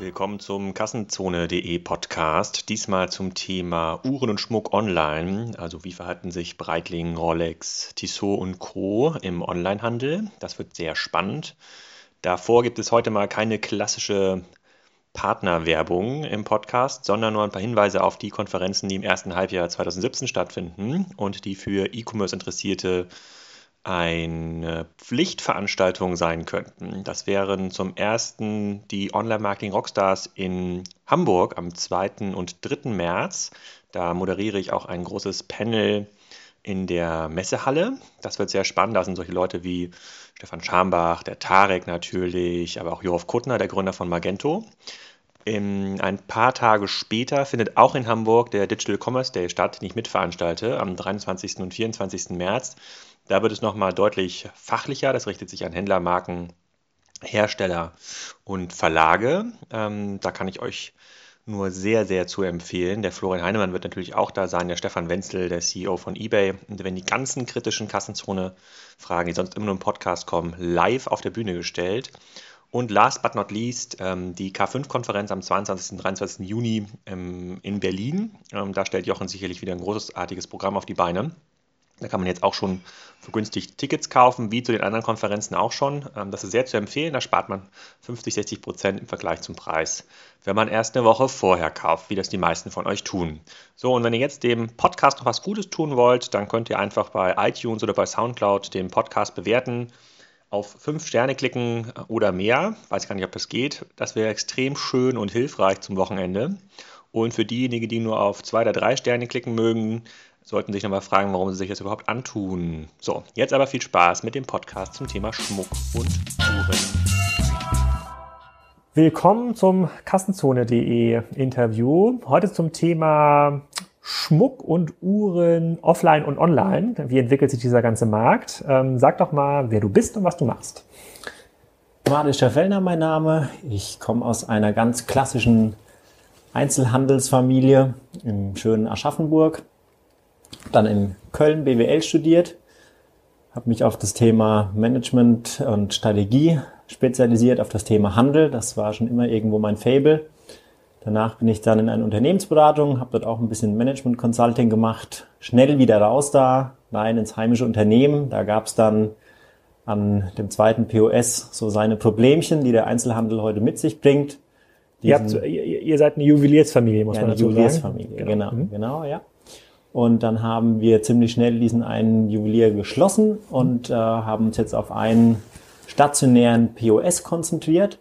Willkommen zum Kassenzone.de Podcast. Diesmal zum Thema Uhren und Schmuck online. Also wie verhalten sich Breitling, Rolex, Tissot und Co. im Onlinehandel? Das wird sehr spannend. Davor gibt es heute mal keine klassische Partnerwerbung im Podcast, sondern nur ein paar Hinweise auf die Konferenzen, die im ersten Halbjahr 2017 stattfinden und die für E-Commerce Interessierte eine Pflichtveranstaltung sein könnten. Das wären zum ersten die Online-Marketing Rockstars in Hamburg am 2. und 3. März. Da moderiere ich auch ein großes Panel in der Messehalle. Das wird sehr spannend. Da sind solche Leute wie Stefan Schambach, der Tarek natürlich, aber auch Jorov Kuttner, der Gründer von Magento. In, ein paar Tage später findet auch in Hamburg der Digital Commerce Day statt, den ich mitveranstalte, am 23. und 24. März. Da wird es nochmal deutlich fachlicher. Das richtet sich an Händler, Marken, Hersteller und Verlage. Ähm, da kann ich euch nur sehr, sehr zu empfehlen. Der Florian Heinemann wird natürlich auch da sein, der Stefan Wenzel, der CEO von eBay. Und wenn die ganzen kritischen Kassenzone-Fragen, die sonst immer nur im Podcast kommen, live auf der Bühne gestellt. Und last but not least, ähm, die K5-Konferenz am 22. und 23. Juni ähm, in Berlin. Ähm, da stellt Jochen sicherlich wieder ein großartiges Programm auf die Beine. Da kann man jetzt auch schon vergünstigt Tickets kaufen, wie zu den anderen Konferenzen auch schon. Ähm, das ist sehr zu empfehlen. Da spart man 50, 60 Prozent im Vergleich zum Preis, wenn man erst eine Woche vorher kauft, wie das die meisten von euch tun. So, und wenn ihr jetzt dem Podcast noch was Gutes tun wollt, dann könnt ihr einfach bei iTunes oder bei Soundcloud den Podcast bewerten. Auf fünf Sterne klicken oder mehr. Weiß gar nicht, ob das geht. Das wäre extrem schön und hilfreich zum Wochenende. Und für diejenigen, die nur auf zwei oder drei Sterne klicken mögen, sollten sich nochmal fragen, warum sie sich das überhaupt antun. So, jetzt aber viel Spaß mit dem Podcast zum Thema Schmuck und Uhren. Willkommen zum Kassenzone.de Interview. Heute zum Thema Schmuck und Uhren offline und online. Wie entwickelt sich dieser ganze Markt? Ähm, sag doch mal, wer du bist und was du machst. Marius Fellner mein Name. Ich komme aus einer ganz klassischen Einzelhandelsfamilie im schönen Aschaffenburg dann in Köln BWL studiert, habe mich auf das Thema Management und Strategie spezialisiert, auf das Thema Handel. Das war schon immer irgendwo mein Fable. Danach bin ich dann in eine Unternehmensberatung, habe dort auch ein bisschen Management Consulting gemacht, schnell wieder raus da, rein ins heimische Unternehmen. Da gab es dann an dem zweiten POS so seine Problemchen, die der Einzelhandel heute mit sich bringt. Ihr, habt, ihr, ihr seid eine Juweliersfamilie, muss ja, man dazu sagen. Juweliersfamilie, genau, genau, mhm. genau, ja. Und dann haben wir ziemlich schnell diesen einen Juwelier geschlossen und äh, haben uns jetzt auf einen stationären POS konzentriert.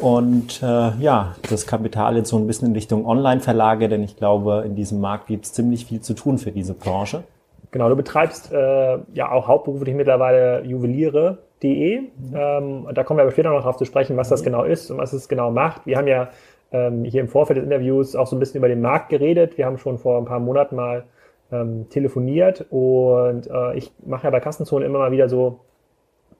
Und äh, ja, das Kapital jetzt so ein bisschen in Richtung Online-Verlage, denn ich glaube, in diesem Markt gibt es ziemlich viel zu tun für diese Branche. Genau, du betreibst äh, ja auch hauptberuflich mittlerweile Juweliere.de. Mhm. Ähm, da kommen wir aber später noch darauf zu sprechen, was das mhm. genau ist und was es genau macht. Wir haben ja ähm, hier im Vorfeld des Interviews auch so ein bisschen über den Markt geredet. Wir haben schon vor ein paar Monaten mal ähm, telefoniert und äh, ich mache ja bei Kassenzone immer mal wieder so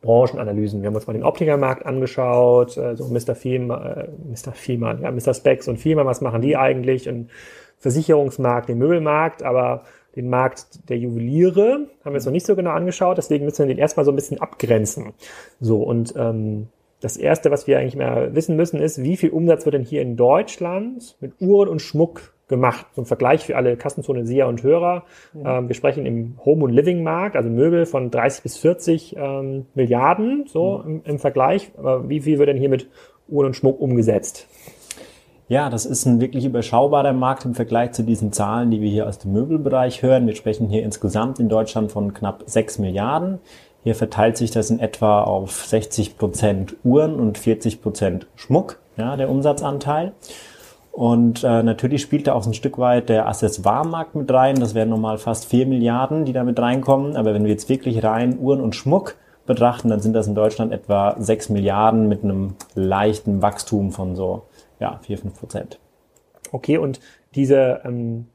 Branchenanalysen. Wir haben uns mal den Optikermarkt angeschaut, äh, so Mr. Fiemann, äh, Mr. Fiemann, ja, Mr. Specs und Fiemann, was machen die eigentlich? Und Versicherungsmarkt, den Möbelmarkt, aber den Markt der Juweliere haben wir uns noch nicht so genau angeschaut, deswegen müssen wir den erstmal so ein bisschen abgrenzen. So, und ähm, das Erste, was wir eigentlich mehr wissen müssen, ist, wie viel Umsatz wird denn hier in Deutschland mit Uhren und Schmuck gemacht. Zum Vergleich für alle Kassenzone-Seher und Hörer. Mhm. Ähm, wir sprechen im Home- und Living-Markt, also Möbel von 30 bis 40 ähm, Milliarden, so mhm. im, im, Vergleich. Aber wie viel wird denn hier mit Uhren und Schmuck umgesetzt? Ja, das ist ein wirklich überschaubarer Markt im Vergleich zu diesen Zahlen, die wir hier aus dem Möbelbereich hören. Wir sprechen hier insgesamt in Deutschland von knapp 6 Milliarden. Hier verteilt sich das in etwa auf 60 Prozent Uhren und 40 Prozent Schmuck, ja, der Umsatzanteil. Und äh, natürlich spielt da auch ein Stück weit der Accessoire-Markt mit rein. Das wären nochmal fast vier Milliarden, die da mit reinkommen. Aber wenn wir jetzt wirklich rein Uhren und Schmuck betrachten, dann sind das in Deutschland etwa sechs Milliarden mit einem leichten Wachstum von so ja, vier fünf Prozent. Okay, und diese ähm,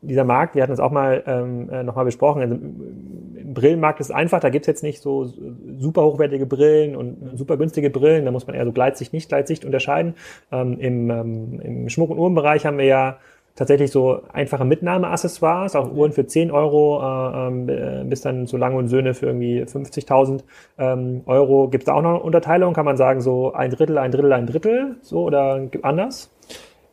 dieser Markt, wir hatten es auch mal ähm, äh, nochmal besprochen, also im Brillenmarkt ist es einfach, da gibt's jetzt nicht so super hochwertige Brillen und super günstige Brillen, da muss man eher so Gleitsicht, nicht Gleitsicht unterscheiden. Ähm, im, ähm, Im Schmuck- und Uhrenbereich haben wir ja tatsächlich so einfache Mitnahmeaccessoires, auch Uhren für 10 Euro, äh, ähm, äh, bis dann so Lange und Söhne für irgendwie 50.000 ähm, Euro. Gibt es da auch noch Unterteilung? Kann man sagen, so ein Drittel, ein Drittel, ein Drittel, so oder anders?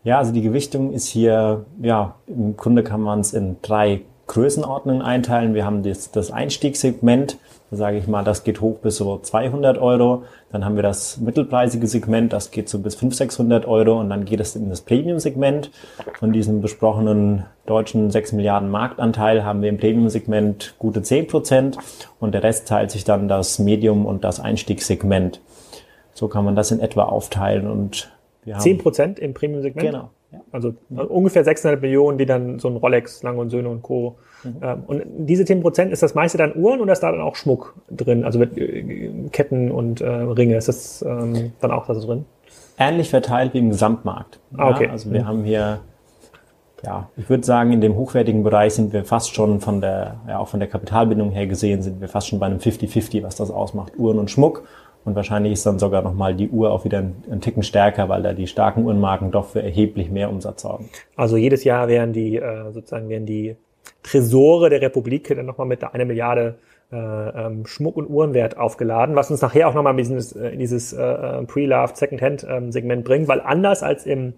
Ja, also die Gewichtung ist hier, ja, im Grunde kann man es in drei Größenordnungen einteilen. Wir haben das, das Einstiegssegment, da sage ich mal, das geht hoch bis so 200 Euro. Dann haben wir das mittelpreisige Segment, das geht so bis 500, 600 Euro. Und dann geht es in das Premium-Segment. Von diesem besprochenen deutschen 6 Milliarden Marktanteil haben wir im Premium-Segment gute 10 Prozent. Und der Rest teilt sich dann das Medium- und das Einstiegssegment. So kann man das in etwa aufteilen. Und wir haben 10 Prozent im Premium-Segment? Genau. Ja. Also ungefähr 600 Millionen, die dann so ein Rolex, Lang und Söhne und Co. Mhm. Ähm, und diese 10 Prozent, ist das meiste dann Uhren oder ist da dann auch Schmuck drin? Also äh, Ketten und äh, Ringe, ist das ähm, dann auch das drin? Ähnlich verteilt wie im Gesamtmarkt. Ah, okay. Ja, also wir mhm. haben hier, ja, ich würde sagen, in dem hochwertigen Bereich sind wir fast schon von der, ja, auch von der Kapitalbindung her gesehen, sind wir fast schon bei einem 50-50, was das ausmacht, Uhren und Schmuck. Und wahrscheinlich ist dann sogar nochmal die Uhr auch wieder ein, Ticken stärker, weil da die starken Uhrenmarken doch für erheblich mehr Umsatz sorgen. Also jedes Jahr werden die, äh, sozusagen werden die Tresore der Republik dann nochmal mit einer Milliarde äh, ähm, Schmuck- und Uhrenwert aufgeladen, was uns nachher auch nochmal in dieses, in dieses äh, äh, Pre-Loved Second-Hand-Segment ähm, bringt, weil anders als im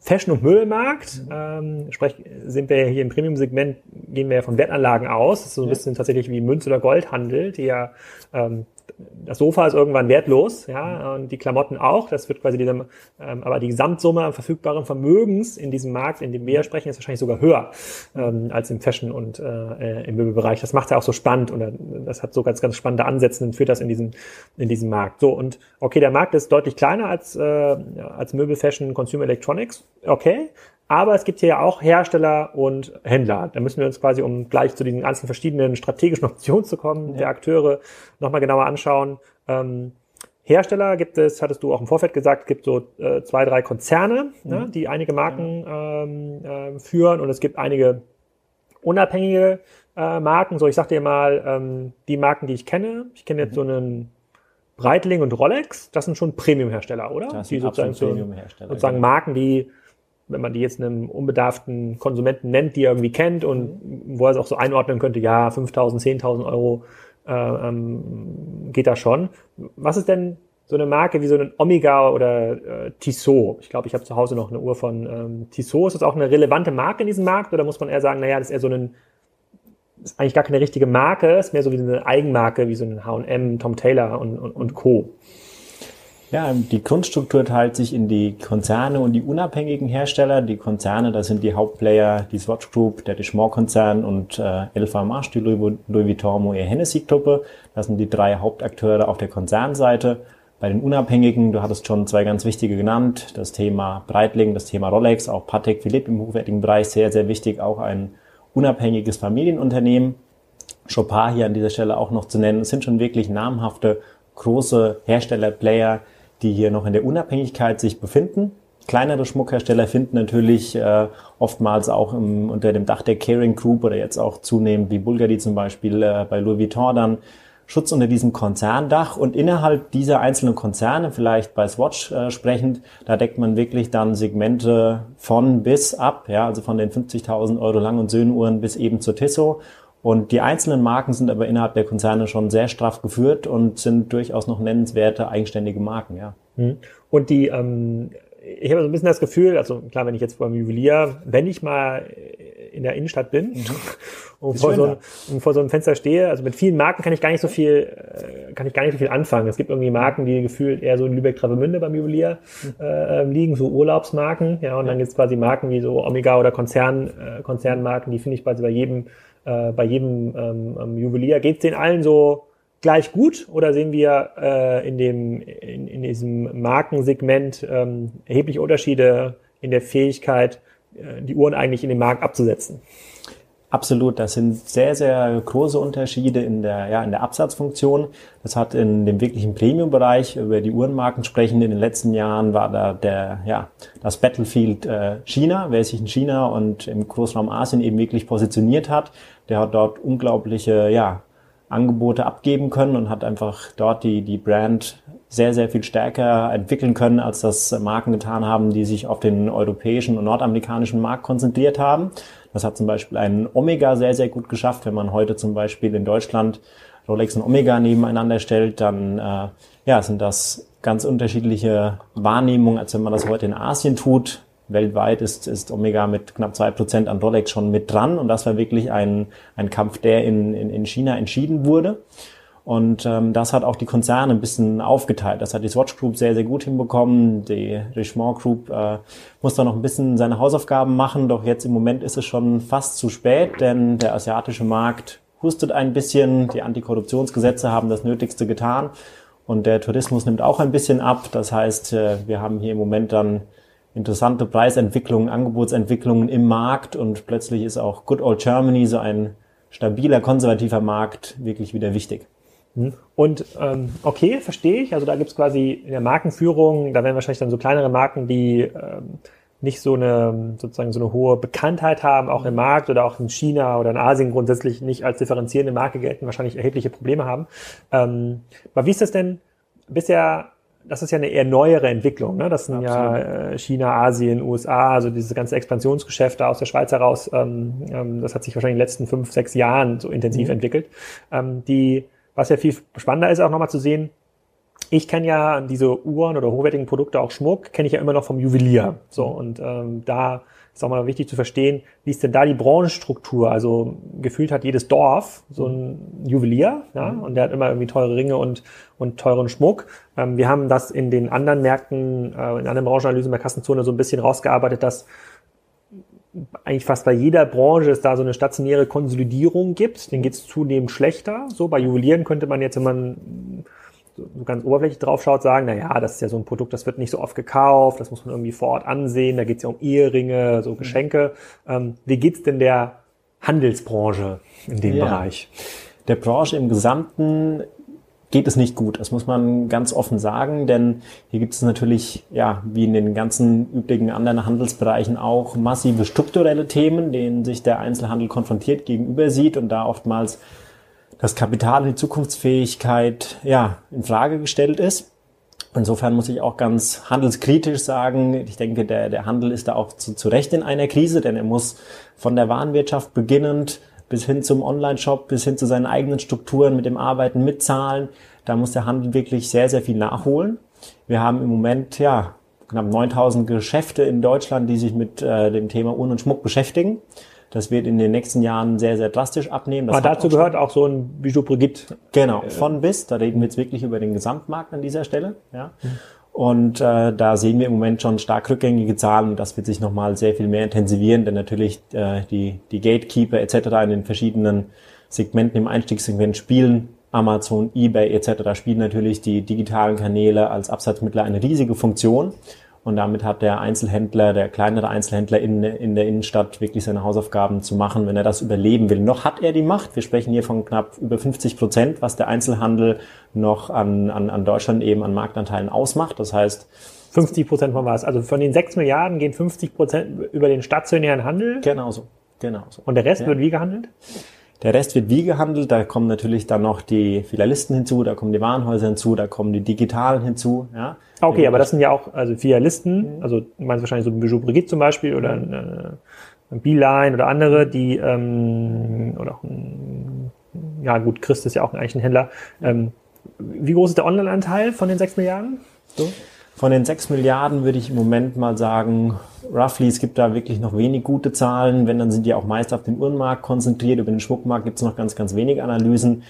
Fashion- und Müllmarkt, ähm, sprich, sind wir hier im Premium-Segment, gehen wir ja von Wertanlagen aus. Das ist so ein bisschen tatsächlich wie Münz- oder Goldhandel, die ja ähm, das Sofa ist irgendwann wertlos, ja, und die Klamotten auch. Das wird quasi diesem, ähm, aber die Gesamtsumme an verfügbarem Vermögens in diesem Markt, in dem wir sprechen, ist wahrscheinlich sogar höher ähm, als im Fashion- und äh, im Möbelbereich. Das macht ja auch so spannend und das hat so ganz, ganz spannende Ansätze und führt das in diesen, in diesen Markt. So, und okay, der Markt ist deutlich kleiner als, äh, als Möbel, Fashion, Consumer Electronics. Okay, aber es gibt hier ja auch Hersteller und Händler. Da müssen wir uns quasi, um gleich zu diesen ganzen verschiedenen strategischen Optionen zu kommen, ja. der Akteure nochmal genauer anschauen. Ähm, Hersteller gibt es, hattest du auch im Vorfeld gesagt, gibt so äh, zwei, drei Konzerne, ne, mhm. ne, die einige Marken ähm, äh, führen und es gibt einige unabhängige äh, Marken. So, ich sag dir mal, ähm, die Marken, die ich kenne. Ich kenne jetzt mhm. so einen Breitling und Rolex. Das sind schon Premium-Hersteller, oder? Das sind die sozusagen, Premium-Hersteller. Sozusagen genau. Marken, die wenn man die jetzt einem unbedarften Konsumenten nennt, die er irgendwie kennt und wo er es auch so einordnen könnte, ja, 5.000, 10.000 Euro äh, ähm, geht da schon. Was ist denn so eine Marke wie so ein Omega oder äh, Tissot? Ich glaube, ich habe zu Hause noch eine Uhr von ähm, Tissot. Ist das auch eine relevante Marke in diesem Markt oder muss man eher sagen, naja, das ist eher so ein ist eigentlich gar keine richtige Marke, ist mehr so wie eine Eigenmarke, wie so ein H&M, Tom Taylor und, und, und Co. Ja, die Grundstruktur teilt sich in die Konzerne und die unabhängigen Hersteller. Die Konzerne, das sind die Hauptplayer, die Swatch Group, der Richemont-Konzern und äh, LVMH, die Louis, Vuitton Moet Hennessy-Gruppe. Das sind die drei Hauptakteure auf der Konzernseite. Bei den Unabhängigen, du hattest schon zwei ganz wichtige genannt, das Thema Breitling, das Thema Rolex, auch Patek Philippe im hochwertigen Bereich, sehr, sehr wichtig, auch ein unabhängiges Familienunternehmen. Chopin hier an dieser Stelle auch noch zu nennen, es sind schon wirklich namhafte, große Hersteller, Player, die hier noch in der Unabhängigkeit sich befinden. Kleinere Schmuckhersteller finden natürlich äh, oftmals auch im, unter dem Dach der Caring Group oder jetzt auch zunehmend wie Bulgari zum Beispiel äh, bei Louis Vuitton dann Schutz unter diesem Konzerndach und innerhalb dieser einzelnen Konzerne, vielleicht bei Swatch äh, sprechend, da deckt man wirklich dann Segmente von bis ab, ja, also von den 50.000 Euro Lang- und Söhnenuhren bis eben zur Tissot und die einzelnen Marken sind aber innerhalb der Konzerne schon sehr straff geführt und sind durchaus noch nennenswerte eigenständige Marken, ja. Mhm. Und die, ähm, ich habe so ein bisschen das Gefühl, also klar, wenn ich jetzt beim Juwelier, wenn ich mal in der Innenstadt bin mhm. und, vor so ein, und, vor so einem Fenster stehe, also mit vielen Marken kann ich gar nicht so viel, äh, kann ich gar nicht so viel anfangen. Es gibt irgendwie Marken, die gefühlt eher so in Lübeck-Travemünde beim Juwelier mhm. äh, liegen, so Urlaubsmarken, ja, und dann gibt es quasi Marken wie so Omega oder Konzern, äh, Konzernmarken, die finde ich quasi bei jedem äh, bei jedem ähm, ähm Juwelier. Geht es den allen so gleich gut oder sehen wir äh, in, dem, in, in diesem Markensegment ähm, erhebliche Unterschiede in der Fähigkeit, äh, die Uhren eigentlich in den Markt abzusetzen? Absolut, das sind sehr, sehr große Unterschiede in der, ja, in der Absatzfunktion. Das hat in dem wirklichen Premium-Bereich, über die Uhrenmarken sprechen, in den letzten Jahren war da der, ja, das Battlefield äh, China, wer sich in China und im Großraum Asien eben wirklich positioniert hat. Der hat dort unglaubliche, ja, Angebote abgeben können und hat einfach dort die, die Brand sehr, sehr viel stärker entwickeln können, als das Marken getan haben, die sich auf den europäischen und nordamerikanischen Markt konzentriert haben. Das hat zum Beispiel ein Omega sehr, sehr gut geschafft. Wenn man heute zum Beispiel in Deutschland Rolex und Omega nebeneinander stellt, dann äh, ja, sind das ganz unterschiedliche Wahrnehmungen, als wenn man das heute in Asien tut. Weltweit ist, ist Omega mit knapp zwei Prozent an Rolex schon mit dran und das war wirklich ein, ein Kampf, der in, in, in China entschieden wurde. Und ähm, das hat auch die Konzerne ein bisschen aufgeteilt. Das hat die Swatch Group sehr, sehr gut hinbekommen. Die Richemont Group äh, muss da noch ein bisschen seine Hausaufgaben machen. Doch jetzt im Moment ist es schon fast zu spät, denn der asiatische Markt hustet ein bisschen. Die Antikorruptionsgesetze haben das Nötigste getan. Und der Tourismus nimmt auch ein bisschen ab. Das heißt, äh, wir haben hier im Moment dann interessante Preisentwicklungen, Angebotsentwicklungen im Markt und plötzlich ist auch Good Old Germany, so ein stabiler, konservativer Markt, wirklich wieder wichtig. Mhm. Und ähm, okay, verstehe ich. Also da gibt's quasi in der Markenführung, da werden wahrscheinlich dann so kleinere Marken, die ähm, nicht so eine sozusagen so eine hohe Bekanntheit haben, auch im Markt oder auch in China oder in Asien grundsätzlich nicht als differenzierende Marke gelten, wahrscheinlich erhebliche Probleme haben. Ähm, aber wie ist das denn bisher? Das ist ja eine eher neuere Entwicklung. Ne? Das sind Absolut. ja äh, China, Asien, USA, also dieses ganze Expansionsgeschäft da aus der Schweiz heraus. Ähm, ähm, das hat sich wahrscheinlich in den letzten fünf, sechs Jahren so intensiv mhm. entwickelt. Ähm, die was ja viel spannender ist, auch nochmal zu sehen, ich kenne ja diese Uhren oder hochwertigen Produkte, auch Schmuck, kenne ich ja immer noch vom Juwelier. So, und ähm, da ist auch mal wichtig zu verstehen, wie ist denn da die Branchenstruktur? Also gefühlt hat jedes Dorf so ein Juwelier, ja, mhm. und der hat immer irgendwie teure Ringe und, und teuren Schmuck. Ähm, wir haben das in den anderen Märkten, äh, in anderen Branchenanalysen bei Kassenzone so ein bisschen rausgearbeitet, dass eigentlich fast bei jeder Branche es da so eine stationäre Konsolidierung gibt. Den geht es zunehmend schlechter. So bei Juwelieren könnte man jetzt, wenn man so ganz oberflächlich drauf schaut, sagen, na ja, das ist ja so ein Produkt, das wird nicht so oft gekauft, das muss man irgendwie vor Ort ansehen, da geht es ja um Eheringe, so Geschenke. Ähm, wie geht's denn der Handelsbranche in dem ja. Bereich? Der Branche im Gesamten geht es nicht gut. Das muss man ganz offen sagen, denn hier gibt es natürlich, ja, wie in den ganzen üblichen anderen Handelsbereichen auch massive strukturelle Themen, denen sich der Einzelhandel konfrontiert gegenüber sieht und da oftmals das Kapital und die Zukunftsfähigkeit, ja, in Frage gestellt ist. Insofern muss ich auch ganz handelskritisch sagen, ich denke, der, der Handel ist da auch zu, zu Recht in einer Krise, denn er muss von der Warenwirtschaft beginnend bis hin zum Online-Shop, bis hin zu seinen eigenen Strukturen mit dem Arbeiten mit Zahlen. Da muss der Handel wirklich sehr, sehr viel nachholen. Wir haben im Moment ja knapp 9000 Geschäfte in Deutschland, die sich mit äh, dem Thema Uhren und Schmuck beschäftigen. Das wird in den nächsten Jahren sehr, sehr drastisch abnehmen. Das Aber dazu auch gehört auch so ein Bijou Brigitte. Genau, von bis. Da reden wir jetzt wirklich über den Gesamtmarkt an dieser Stelle. Ja. Mhm. Und äh, da sehen wir im Moment schon stark rückgängige Zahlen und das wird sich nochmal sehr viel mehr intensivieren, denn natürlich äh, die, die Gatekeeper etc. in den verschiedenen Segmenten im Einstiegssegment spielen. Amazon, eBay etc. spielen natürlich die digitalen Kanäle als Absatzmittler eine riesige Funktion. Und damit hat der Einzelhändler, der kleinere Einzelhändler in, in der Innenstadt wirklich seine Hausaufgaben zu machen, wenn er das überleben will. Noch hat er die Macht. Wir sprechen hier von knapp über 50 Prozent, was der Einzelhandel noch an, an, an Deutschland eben an Marktanteilen ausmacht. Das heißt, 50 Prozent von was? Also von den 6 Milliarden gehen 50 Prozent über den stationären Handel? Genauso. Genau so. Und der Rest ja. wird wie gehandelt? Der Rest wird wie gehandelt, da kommen natürlich dann noch die Filialisten hinzu, da kommen die Warenhäuser hinzu, da kommen die Digitalen hinzu. Ja. Okay, aber das sind ja auch also Filialisten, also du meinst wahrscheinlich so ein Bijou Brigitte zum Beispiel oder ein, äh, ein Beeline oder andere, die ähm, oder auch ein, ja gut, Christ ist ja auch eigentlich ein Händler. Ähm, wie groß ist der Online-Anteil von den sechs Milliarden? So? Von den 6 Milliarden würde ich im Moment mal sagen, roughly, es gibt da wirklich noch wenig gute Zahlen. Wenn, dann sind die auch meist auf den Uhrenmarkt konzentriert. Über den Schmuckmarkt gibt es noch ganz, ganz wenig Analysen.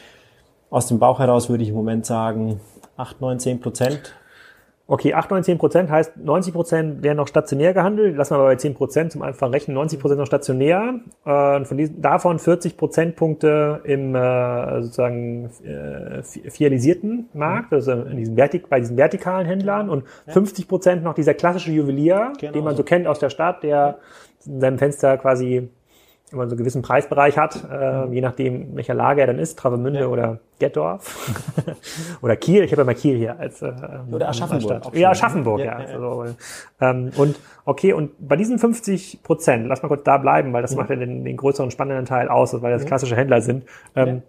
Aus dem Bauch heraus würde ich im Moment sagen, 8, 9, 10 Prozent Okay, 8, 9, 10 Prozent heißt 90 Prozent werden noch stationär gehandelt. Lassen wir aber bei 10 Prozent zum einfachen Rechnen. 90 Prozent noch stationär. Äh, von diesen, davon 40 Prozentpunkte im äh, sozusagen äh, fialisierten Markt, also in diesen Vertik bei diesen vertikalen Händlern und 50 Prozent noch dieser klassische Juwelier, genau den man so kennt aus der Stadt, der in seinem Fenster quasi wenn man so einen gewissen Preisbereich hat, äh, je nachdem, welcher Lage er dann ist, Travemünde ja. oder Gettorf oder Kiel. Ich habe ja mal Kiel hier als äh, oder Aschaffenburg. Ja, Aschaffenburg, ja. ja, ja. Also, ähm, und okay, und bei diesen 50 Prozent, lass mal kurz da bleiben, weil das mhm. macht ja den, den größeren spannenden Teil aus, weil das mhm. klassische Händler sind. Ähm,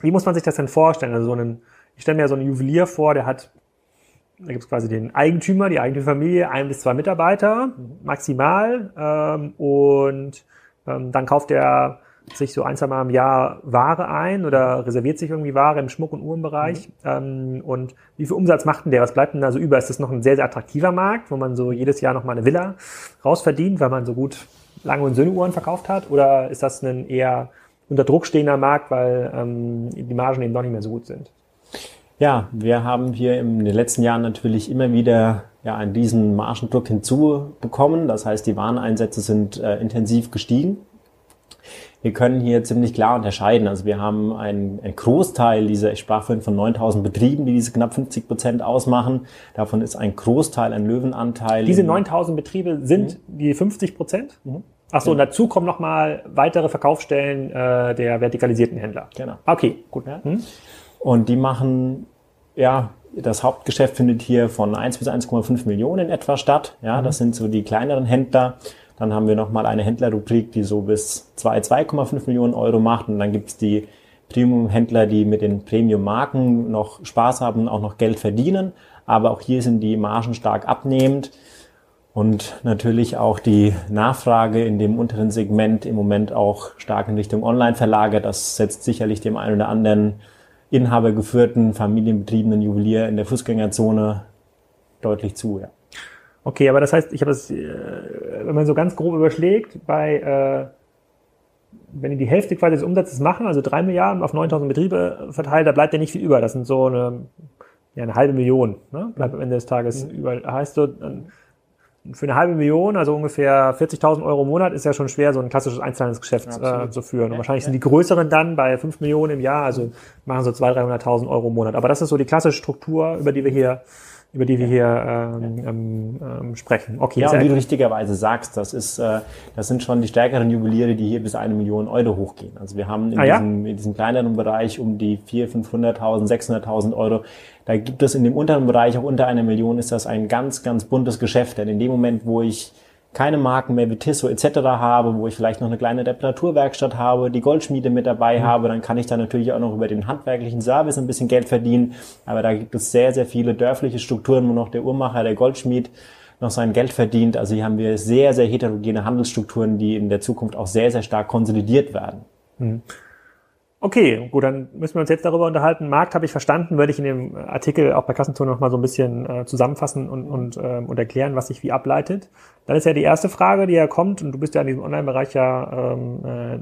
Wie muss man sich das denn vorstellen? Also so einen, ich stelle mir so einen Juwelier vor, der hat da gibt es quasi den Eigentümer, die Eigentümerfamilie, ein bis zwei Mitarbeiter maximal. Ähm, und ähm, dann kauft er sich so ein, zwei Mal im Jahr Ware ein oder reserviert sich irgendwie Ware im Schmuck- und Uhrenbereich. Mhm. Ähm, und wie viel Umsatz macht denn der? Was bleibt denn da so über? Ist das noch ein sehr, sehr attraktiver Markt, wo man so jedes Jahr noch mal eine Villa rausverdient, weil man so gut Lange- und Söhne-Uhren verkauft hat? Oder ist das ein eher unter Druck stehender Markt, weil ähm, die Margen eben noch nicht mehr so gut sind? Ja, wir haben hier in den letzten Jahren natürlich immer wieder ja, einen diesen Margendruck hinzubekommen. Das heißt, die Wareneinsätze sind äh, intensiv gestiegen. Wir können hier ziemlich klar unterscheiden. Also wir haben einen, einen Großteil dieser, ich sprach vorhin von 9000 Betrieben, die diese knapp 50 Prozent ausmachen. Davon ist ein Großteil ein Löwenanteil. Diese 9000 Betriebe sind mhm. die 50 Prozent? Mhm. Achso, und dazu kommen nochmal weitere Verkaufsstellen äh, der vertikalisierten Händler. Genau. Okay, gut. Ja. Hm? Und die machen, ja, das Hauptgeschäft findet hier von 1 bis 1,5 Millionen etwa statt. Ja, mhm. das sind so die kleineren Händler. Dann haben wir nochmal eine Händlerrubrik, die so bis 2, 2,5 Millionen Euro macht. Und dann gibt's die Premium-Händler, die mit den Premium-Marken noch Spaß haben und auch noch Geld verdienen. Aber auch hier sind die Margen stark abnehmend. Und natürlich auch die Nachfrage in dem unteren Segment im Moment auch stark in Richtung Online verlagert. Das setzt sicherlich dem einen oder anderen inhabergeführten, familienbetriebenen Juwelier in der Fußgängerzone deutlich zu. Ja. Okay, aber das heißt, ich habe es, äh, wenn man so ganz grob überschlägt, bei äh, wenn die die Hälfte quasi des Umsatzes machen, also drei Milliarden auf 9000 Betriebe verteilt, da bleibt ja nicht viel über. Das sind so eine, ja, eine halbe Million, ne? bleibt am Ende des Tages mhm. über. Heißt so, für eine halbe Million, also ungefähr 40.000 Euro im Monat, ist ja schon schwer, so ein klassisches Einzelhandelsgeschäft äh, zu führen. Und ja, wahrscheinlich ja. sind die größeren dann bei 5 Millionen im Jahr, also machen so 200.000, 300.000 Euro im Monat. Aber das ist so die klassische Struktur, über die wir hier über die wir hier ähm, ähm, ähm, sprechen. Okay, ja, und wie du richtigerweise sagst, das ist, äh, das sind schon die stärkeren Juweliere, die hier bis eine Million Euro hochgehen. Also wir haben in, ah, diesem, ja? in diesem kleineren Bereich um die 400.000, 500.000, 600.000 Euro. Da gibt es in dem unteren Bereich, auch unter einer Million, ist das ein ganz, ganz buntes Geschäft. Denn in dem Moment, wo ich keine Marken mehr wie Tissot etc. habe, wo ich vielleicht noch eine kleine Reparaturwerkstatt habe, die Goldschmiede mit dabei mhm. habe, dann kann ich da natürlich auch noch über den handwerklichen Service ein bisschen Geld verdienen. Aber da gibt es sehr, sehr viele dörfliche Strukturen, wo noch der Uhrmacher, der Goldschmied noch sein Geld verdient. Also hier haben wir sehr, sehr heterogene Handelsstrukturen, die in der Zukunft auch sehr, sehr stark konsolidiert werden. Mhm. Okay, gut, dann müssen wir uns jetzt darüber unterhalten. Markt habe ich verstanden, würde ich in dem Artikel auch bei Kassenton noch mal so ein bisschen äh, zusammenfassen und, und, äh, und erklären, was sich wie ableitet. Dann ist ja die erste Frage, die ja kommt, und du bist ja in diesem Online-Bereich ja ähm, äh,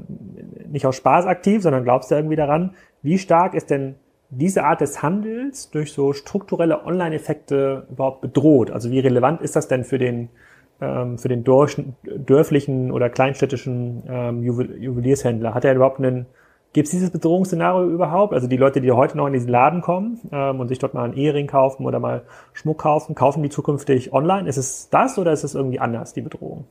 nicht aus Spaß aktiv, sondern glaubst ja irgendwie daran, wie stark ist denn diese Art des Handels durch so strukturelle Online-Effekte überhaupt bedroht? Also wie relevant ist das denn für den ähm, für den dörflichen oder kleinstädtischen ähm, Juweliershändler? Hat er überhaupt einen Gibt es dieses Bedrohungsszenario überhaupt? Also die Leute, die heute noch in diesen Laden kommen ähm, und sich dort mal einen Ehering kaufen oder mal Schmuck kaufen, kaufen die zukünftig online? Ist es das oder ist es irgendwie anders, die Bedrohung?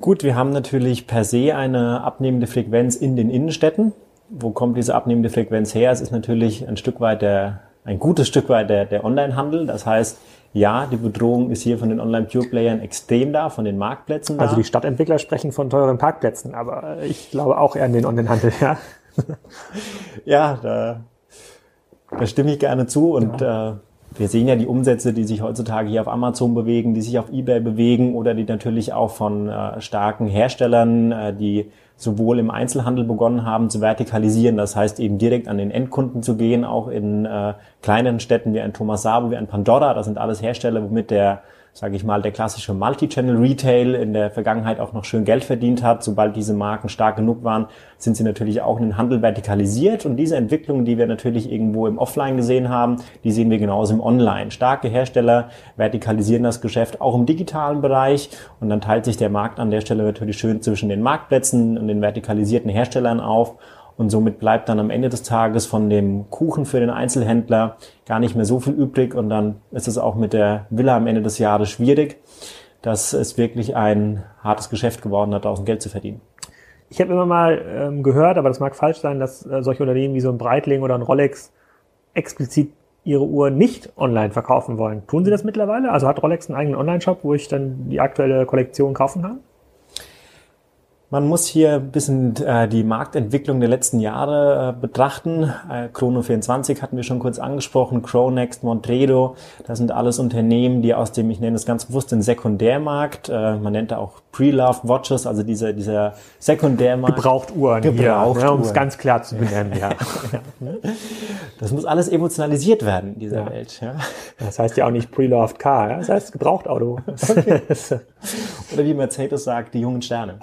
Gut, wir haben natürlich per se eine abnehmende Frequenz in den Innenstädten. Wo kommt diese abnehmende Frequenz her? Es ist natürlich ein Stück weit der, ein gutes Stück weit der, der Onlinehandel. Das heißt, ja, die Bedrohung ist hier von den Online-Pure-Playern extrem da, von den Marktplätzen da. Also die Stadtentwickler sprechen von teuren Parkplätzen, aber ich glaube auch eher an den Online-Handel, ja. ja, da, da stimme ich gerne zu und ja. äh, wir sehen ja die Umsätze, die sich heutzutage hier auf Amazon bewegen, die sich auf eBay bewegen oder die natürlich auch von äh, starken Herstellern, äh, die sowohl im Einzelhandel begonnen haben zu vertikalisieren, das heißt eben direkt an den Endkunden zu gehen, auch in äh, kleinen Städten wie ein Thomas Sabo, wie ein Pandora, das sind alles Hersteller, womit der sage ich mal, der klassische Multi-Channel-Retail in der Vergangenheit auch noch schön Geld verdient hat. Sobald diese Marken stark genug waren, sind sie natürlich auch in den Handel vertikalisiert. Und diese Entwicklung, die wir natürlich irgendwo im Offline gesehen haben, die sehen wir genauso im Online. Starke Hersteller vertikalisieren das Geschäft auch im digitalen Bereich. Und dann teilt sich der Markt an der Stelle natürlich schön zwischen den Marktplätzen und den vertikalisierten Herstellern auf. Und somit bleibt dann am Ende des Tages von dem Kuchen für den Einzelhändler gar nicht mehr so viel übrig. Und dann ist es auch mit der Villa am Ende des Jahres schwierig, dass es wirklich ein hartes Geschäft geworden hat, draußen Geld zu verdienen. Ich habe immer mal ähm, gehört, aber das mag falsch sein, dass äh, solche Unternehmen wie so ein Breitling oder ein Rolex explizit ihre Uhr nicht online verkaufen wollen. Tun sie das mittlerweile? Also hat Rolex einen eigenen Online-Shop, wo ich dann die aktuelle Kollektion kaufen kann? Man muss hier ein bisschen äh, die Marktentwicklung der letzten Jahre äh, betrachten. Äh, Chrono 24 hatten wir schon kurz angesprochen, Chronext, Montredo, das sind alles Unternehmen, die aus dem, ich nenne es ganz bewusst, den Sekundärmarkt, äh, man nennt auch Pre-Loved Watches, also dieser, dieser Sekundärmarkt. Gebraucht-Uhren. Gebraucht ja, um es ganz klar zu benennen, ja. das muss alles emotionalisiert werden in dieser Ja. Welt. Ja? Das heißt ja auch nicht Pre-Loved Car, das heißt Gebrauchtauto. Oder wie Mercedes sagt, die jungen Sterne.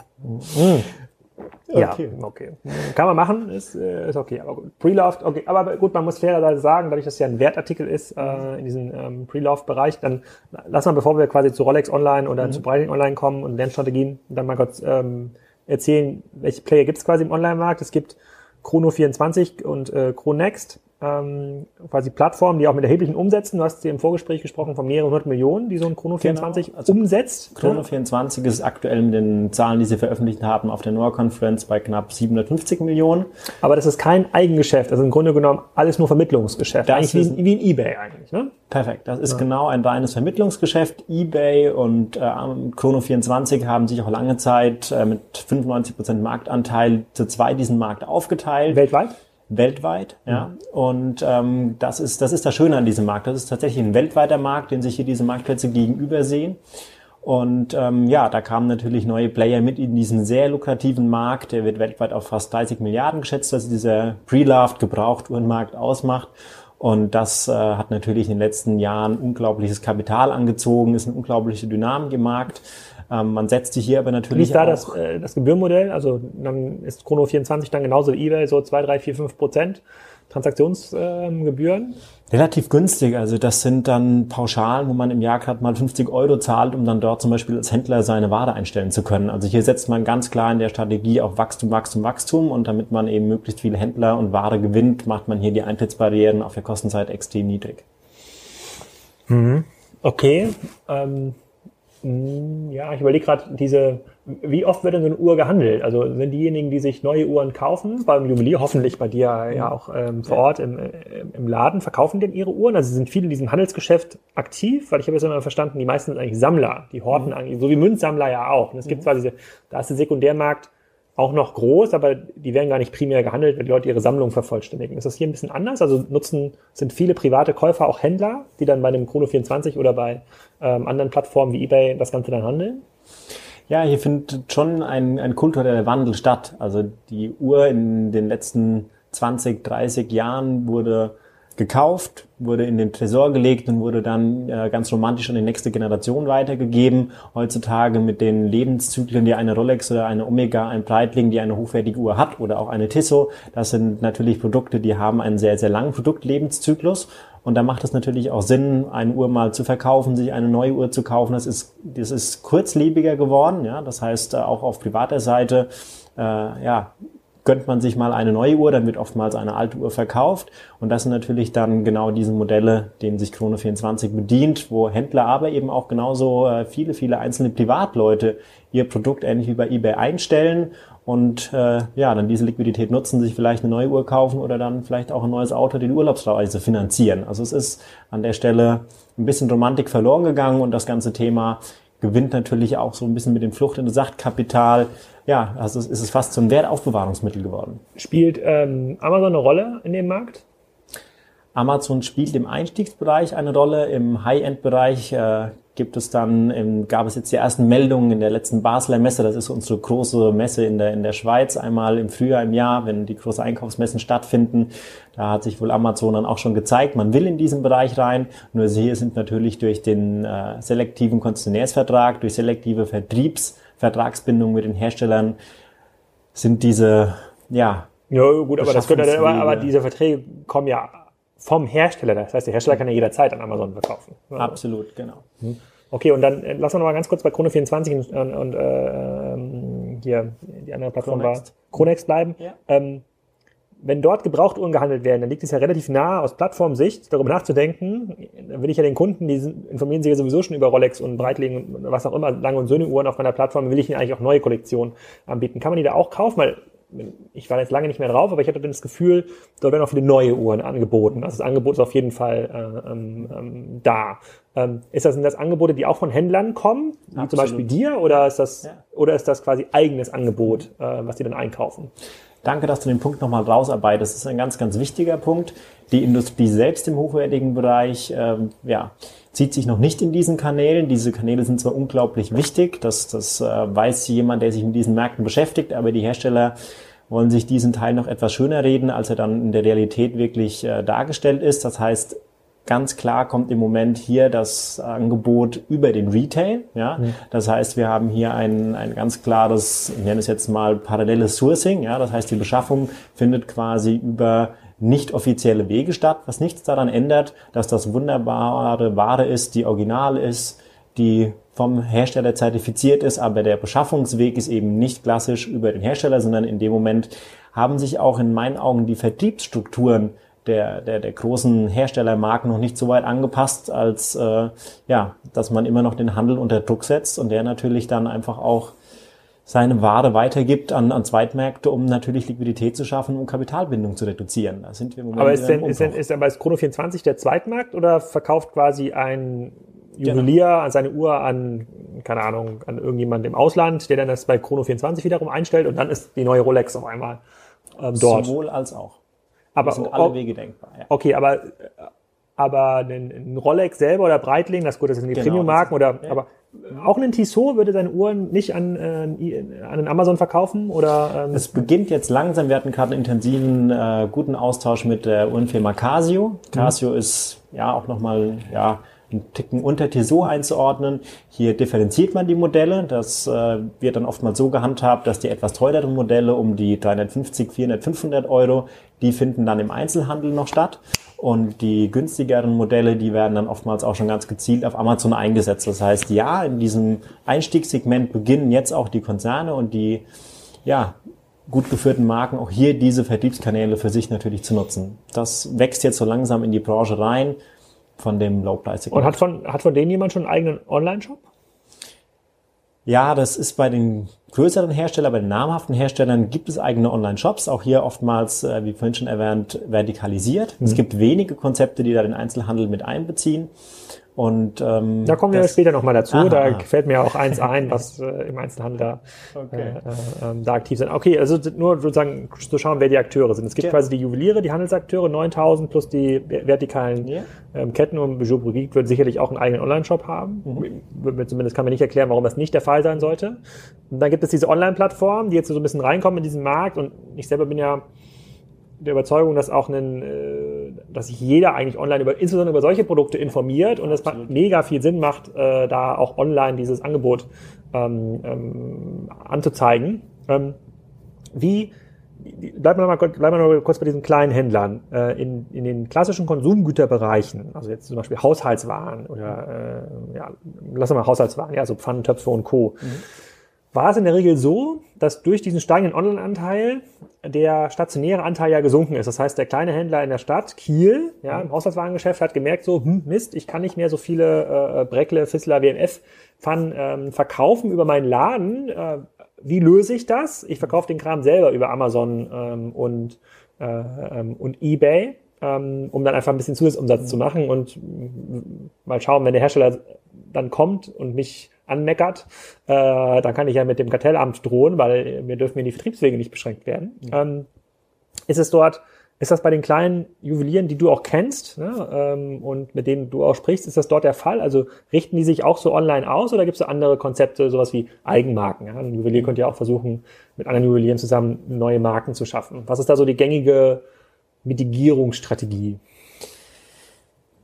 Ja, okay. Kann man machen, ist, äh, ist okay. Aber gut. Pre-Loved, okay. Aber gut, man muss fairerweise sagen, dadurch, dass es ja ein Wertartikel ist äh, in diesem ähm, Pre-Loved-Bereich, dann lass mal, bevor wir quasi zu Rolex Online oder zu Breitling Online kommen und Lernstrategien, dann mal kurz ähm, erzählen, welche Player gibt es quasi im Online-Markt. Es gibt Chrono24 und äh, Chronext, ähm, quasi Plattformen, die auch mit erheblichen Umsätzen, du hast dir im Vorgespräch gesprochen von mehreren hundert Millionen, die so ein Chrono24 Genau, also umsetzt. Chrono 24 ist aktuell mit den Zahlen, die sie veröffentlicht haben, auf der Noah Conference bei knapp 750 Millionen. Aber das ist kein Eigengeschäft, also im Grunde genommen alles nur Vermittlungsgeschäft. Das eigentlich wie, ist- ein- wie ein Ebay eigentlich, ne? Perfekt. Das ist genau ein reines Vermittlungsgeschäft. eBay und äh, Chrono24 haben sich auch lange Zeit äh, mit 95% Marktanteil zu zwei diesen Markt aufgeteilt. Weltweit? Weltweit. Ja. Und ähm, das, ist, das ist das Schöne an diesem Markt. Das ist tatsächlich ein weltweiter Markt, den sich hier diese Marktplätze gegenüber sehen. Und ähm, ja, da kamen natürlich neue Player mit in diesen sehr lukrativen Markt. Der wird weltweit auf fast 30 Milliarden geschätzt, was dieser Pre-Loved Gebrauchtuhrenmarkt ausmacht. Und das äh, hat natürlich in den letzten Jahren unglaubliches Kapital angezogen, ist eine unglaubliche Dynamik im Markt. Ähm, man setzt sich hier aber Wie natürlich ist da das, äh, das Gebührenmodell? Also dann ist Chrono24 dann genauso wie eBay, so 2, 3, 4, 5 Prozent Transaktionsgebühren. Relativ günstig. Also das sind dann Pauschalen, wo man im Jahr gerade mal 50 Euro zahlt, um dann dort zum Beispiel als Händler seine Ware einstellen zu können. Also hier setzt man ganz klar in der Strategie auf Wachstum, Wachstum, Wachstum und damit man eben möglichst viele Händler und Ware gewinnt, macht man hier die Eintrittsbarrieren auf der Kostenseite extrem niedrig. Okay. Ähm, ja, ich überlege gerade diese, wie oft wird denn so eine Uhr gehandelt? Also sind diejenigen, die sich neue Uhren kaufen, beim Juwelier, hoffentlich bei dir ja auch ähm, vor Ort im, im Laden, verkaufen denn ihre Uhren? Also sind viele in diesem Handelsgeschäft aktiv? Weil ich habe jetzt immer verstanden, die meisten sind eigentlich Sammler, die horten eigentlich, so wie Münzsammler ja auch. Und es gibt zwar diese, da ist der Sekundärmarkt auch noch groß, aber die werden gar nicht primär gehandelt, wenn die Leute ihre Sammlung vervollständigen. Ist das hier ein bisschen anders? Also nutzen, sind viele private Käufer auch Händler, die dann bei einem Chrono24 oder bei ähm, anderen Plattformen wie eBay das Ganze dann handeln? Ja, hier findet schon ein, ein kultureller Wandel statt. Also die Uhr in den letzten 20, 30 Jahren wurde gekauft, wurde in den Tresor gelegt und wurde dann äh, ganz romantisch an die nächste Generation weitergegeben. Heutzutage mit den Lebenszyklen, die eine Rolex oder eine Omega, ein Breitling, die eine hochwertige Uhr hat oder auch eine Tissot, das sind natürlich Produkte, die haben einen sehr, sehr langen Produktlebenszyklus. Und da macht es natürlich auch Sinn, eine Uhr mal zu verkaufen, sich eine neue Uhr zu kaufen. Das ist, das ist kurzlebiger geworden. Ja, das heißt, äh, auch auf privater Seite, äh, ja, gönnt man sich mal eine neue Uhr, dann wird oftmals eine alte Uhr verkauft. Und das sind natürlich dann genau diese Modelle, denen sich Chrono24 bedient, wo Händler aber eben auch genauso äh, viele, viele einzelne Privatleute ihr Produkt ähnlich wie bei eBay einstellen und äh, ja, dann diese Liquidität nutzen, sich vielleicht eine neue Uhr kaufen oder dann vielleicht auch ein neues Auto, die Urlaubsreise finanzieren. Also es ist an der Stelle ein bisschen Romantik verloren gegangen und das ganze Thema gewinnt natürlich auch so ein bisschen mit dem Flucht in das Sachtkapital. Ja, also es ist fast zum Wertaufbewahrungsmittel geworden. Spielt ähm, Amazon eine Rolle in dem Markt? Amazon spielt im Einstiegsbereich eine Rolle, im High-End-Bereich äh, gibt es dann, gab es jetzt die ersten Meldungen in der letzten Basler Messe, das ist unsere große Messe in der, in der Schweiz, einmal im Frühjahr im Jahr, wenn die großen Einkaufsmessen stattfinden. Da hat sich wohl Amazon dann auch schon gezeigt, man will in diesen Bereich rein. Nur hier sind natürlich durch den äh, selektiven Konzessionärsvertrag, durch selektive Vertriebsvertragsbindungen mit den Herstellern, sind diese, ja, Ja, gut, aber das könnte, aber, aber diese Verträge kommen ja vom Hersteller. Das heißt, der Hersteller kann ja jederzeit an Amazon verkaufen. Absolut, genau. Okay, und dann äh, lassen wir noch mal ganz kurz bei Chrono24 und, und äh, ähm, hier die andere Plattform Chronext. war Chronext bleiben. Ja. Ähm, wenn dort Gebrauchtuhren gehandelt werden, dann liegt es ja relativ nahe aus Plattformsicht, darüber nachzudenken, dann will ich ja den Kunden, die informieren sich ja sowieso schon über Rolex und Breitling und was auch immer, Lange und Söhne Uhren auf meiner Plattform, will ich ihnen eigentlich auch neue Kollektionen anbieten. Kann man die da auch kaufen? Weil ich war jetzt lange nicht mehr drauf, aber ich hatte das Gefühl, dort werden auch viele neue Uhren angeboten. Also das Angebot ist auf jeden Fall äh, ähm, ähm, da. Ähm, ist das, sind das Angebote, die auch von Händlern kommen, wie zum Beispiel dir, oder ist das, ja. oder ist das quasi eigenes Angebot, äh, was die dann einkaufen? Danke, dass du den Punkt nochmal rausarbeitest. Das ist ein ganz, ganz wichtiger Punkt. Die Industrie selbst im hochwertigen Bereich, ähm, ja, zieht sich noch nicht in diesen Kanälen. Diese Kanäle sind zwar unglaublich wichtig, das, das äh, weiß jemand, der sich mit diesen Märkten beschäftigt, aber die Hersteller wollen sich diesen Teil noch etwas schöner reden, als er dann in der Realität wirklich äh, dargestellt ist. Das heißt, ganz klar kommt im Moment hier das Angebot über den Retail. Ja? Mhm. Das heißt, wir haben hier ein, ein ganz klares, ich nenne es jetzt mal paralleles Sourcing. Ja? Das heißt, die Beschaffung findet quasi über nicht offizielle Wege statt, was nichts daran ändert, dass das wunderbare Ware ist, die original ist, die vom Hersteller zertifiziert ist, aber der Beschaffungsweg ist eben nicht klassisch über den Hersteller, sondern in dem Moment haben sich auch in meinen Augen die Vertriebsstrukturen der, der, der großen Herstellermarken noch nicht so weit angepasst, als äh, ja, dass man immer noch den Handel unter Druck setzt und der natürlich dann einfach auch seine Ware weitergibt an, an Zweitmärkte, um natürlich Liquidität zu schaffen, um Kapitalbindung zu reduzieren. Da sind wir im Moment aber ist, denn, ist, denn, ist aber ist Chrono24 der Zweitmarkt oder verkauft quasi ein Juwelier genau. an seine Uhr an, keine Ahnung, an irgendjemand im Ausland, der dann das bei Chrono24 wiederum einstellt und dann ist die neue Rolex auf einmal ähm, dort. Sowohl als auch. Aber, sind alle Wege denkbar. Ja. Okay, aber aber ein, Rolex selber oder Breitling, das gut, das sind die genau, Premium-Marken oder ja. aber auch ein Tissot würde seine Uhren nicht an, äh, an den Amazon verkaufen oder? Ähm? Es beginnt jetzt langsam. Wir hatten gerade einen intensiven, äh, guten Austausch mit der Uhrenfirma Casio. Casio mhm. ist ja auch nochmal ja einen Ticken unter Tissot einzuordnen. Hier differenziert man die Modelle. Das äh, wird dann oftmals so gehandhabt, dass die etwas teureren Modelle um die 350, 400, 500 Euro, die finden dann im Einzelhandel noch statt. Und die günstigeren Modelle, die werden dann oftmals auch schon ganz gezielt auf Amazon eingesetzt. Das heißt, ja, in diesem Einstiegssegment beginnen jetzt auch die Konzerne und die, ja, gut geführten Marken auch hier diese Vertriebskanäle für sich natürlich zu nutzen. Das wächst jetzt so langsam in die Branche rein von dem Low-Price-Segment. Und hat von, hat von denen jemand schon einen eigenen Online-Shop? Ja, das ist bei den größeren Herstellern, bei den namhaften Herstellern gibt es eigene Online-Shops, auch hier oftmals, äh, wie vorhin schon erwähnt, vertikalisiert. Mhm. Es gibt wenige Konzepte, die da den Einzelhandel mit einbeziehen. Und, ähm, da kommen wir später nochmal dazu. Aha. Da fällt mir auch eins ein, was äh, im Einzelhandel da, okay. äh, äh, da aktiv sind. Okay, also nur sozusagen zu schauen, wer die Akteure sind. Es gibt ja. quasi die Juweliere, die Handelsakteure, 9000 plus die vertikalen ja. ähm, Ketten und Bijou Brigitte wird sicherlich auch einen eigenen Online-Shop haben. Mhm. Zumindest kann man nicht erklären, warum das nicht der Fall sein sollte. Und dann gibt es diese Online-Plattformen, die jetzt so ein bisschen reinkommen in diesen Markt und ich selber bin ja der Überzeugung, dass auch ein, äh, dass sich jeder eigentlich online über, insbesondere über solche Produkte informiert und es mega viel Sinn macht, äh, da auch online dieses Angebot ähm, ähm, anzuzeigen. Ähm, wie, bleiben wir, mal, bleiben wir noch kurz bei diesen kleinen Händlern. Äh, in, in den klassischen Konsumgüterbereichen, also jetzt zum Beispiel Haushaltswaren oder, äh, ja, lassen wir mal Haushaltswaren, ja, so Pfannen, Töpfe und Co. Mhm war es in der Regel so, dass durch diesen steigenden Online-Anteil der stationäre Anteil ja gesunken ist. Das heißt, der kleine Händler in der Stadt, Kiel, ja, im Haushaltswarengeschäft, hat gemerkt so, hm, Mist, ich kann nicht mehr so viele äh, Breckle, Fissler, WMF-Pfannen ähm, verkaufen über meinen Laden. Äh, wie löse ich das? Ich verkaufe den Kram selber über Amazon ähm, und, äh, ähm, und eBay, ähm, um dann einfach ein bisschen Zusatzumsatz zu machen und mal schauen, wenn der Hersteller dann kommt und mich anmeckert, äh, dann kann ich ja mit dem Kartellamt drohen, weil mir dürfen mir die Vertriebswege nicht beschränkt werden. Mhm. Ähm, ist es dort, ist das bei den kleinen Juwelieren, die du auch kennst ne, ähm, und mit denen du auch sprichst, ist das dort der Fall? Also richten die sich auch so online aus oder gibt es da andere Konzepte, sowas wie Eigenmarken? Ja? Ein Juwelier könnte ja auch versuchen, mit anderen Juwelieren zusammen neue Marken zu schaffen. Was ist da so die gängige Mitigierungsstrategie?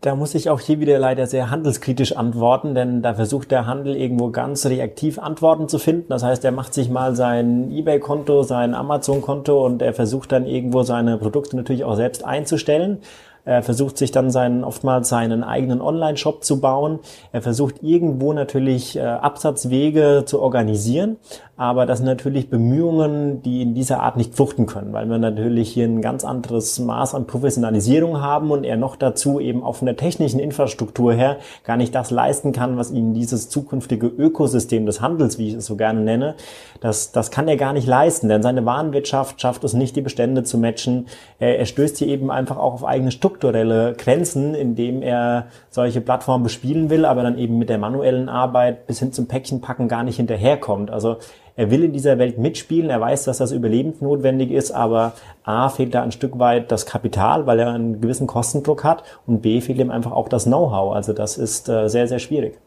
Da muss ich auch hier wieder leider sehr handelskritisch antworten, denn da versucht der Handel irgendwo ganz reaktiv Antworten zu finden. Das heißt, er macht sich mal sein eBay-Konto, sein Amazon-Konto und er versucht dann irgendwo seine Produkte natürlich auch selbst einzustellen. Er versucht sich dann seinen, oftmals seinen eigenen Online-Shop zu bauen. Er versucht irgendwo natürlich äh, Absatzwege zu organisieren. Aber das sind natürlich Bemühungen, die in dieser Art nicht fruchten können, weil wir natürlich hier ein ganz anderes Maß an Professionalisierung haben und er noch dazu eben auch von der technischen Infrastruktur her gar nicht das leisten kann, was ihm dieses zukünftige Ökosystem des Handels, wie ich es so gerne nenne, das, das kann er gar nicht leisten, denn seine Warenwirtschaft schafft es nicht, die Bestände zu matchen. Er, er stößt hier eben einfach auch auf eigene strukturelle Grenzen, indem er solche Plattformen bespielen will, aber dann eben mit der manuellen Arbeit bis hin zum Päckchenpacken gar nicht hinterherkommt. Also er will in dieser Welt mitspielen, er weiß, dass das überlebensnotwendig ist, aber A fehlt da ein Stück weit das Kapital, weil er einen gewissen Kostendruck hat und B fehlt ihm einfach auch das Know-how. Also das ist äh, sehr, sehr schwierig.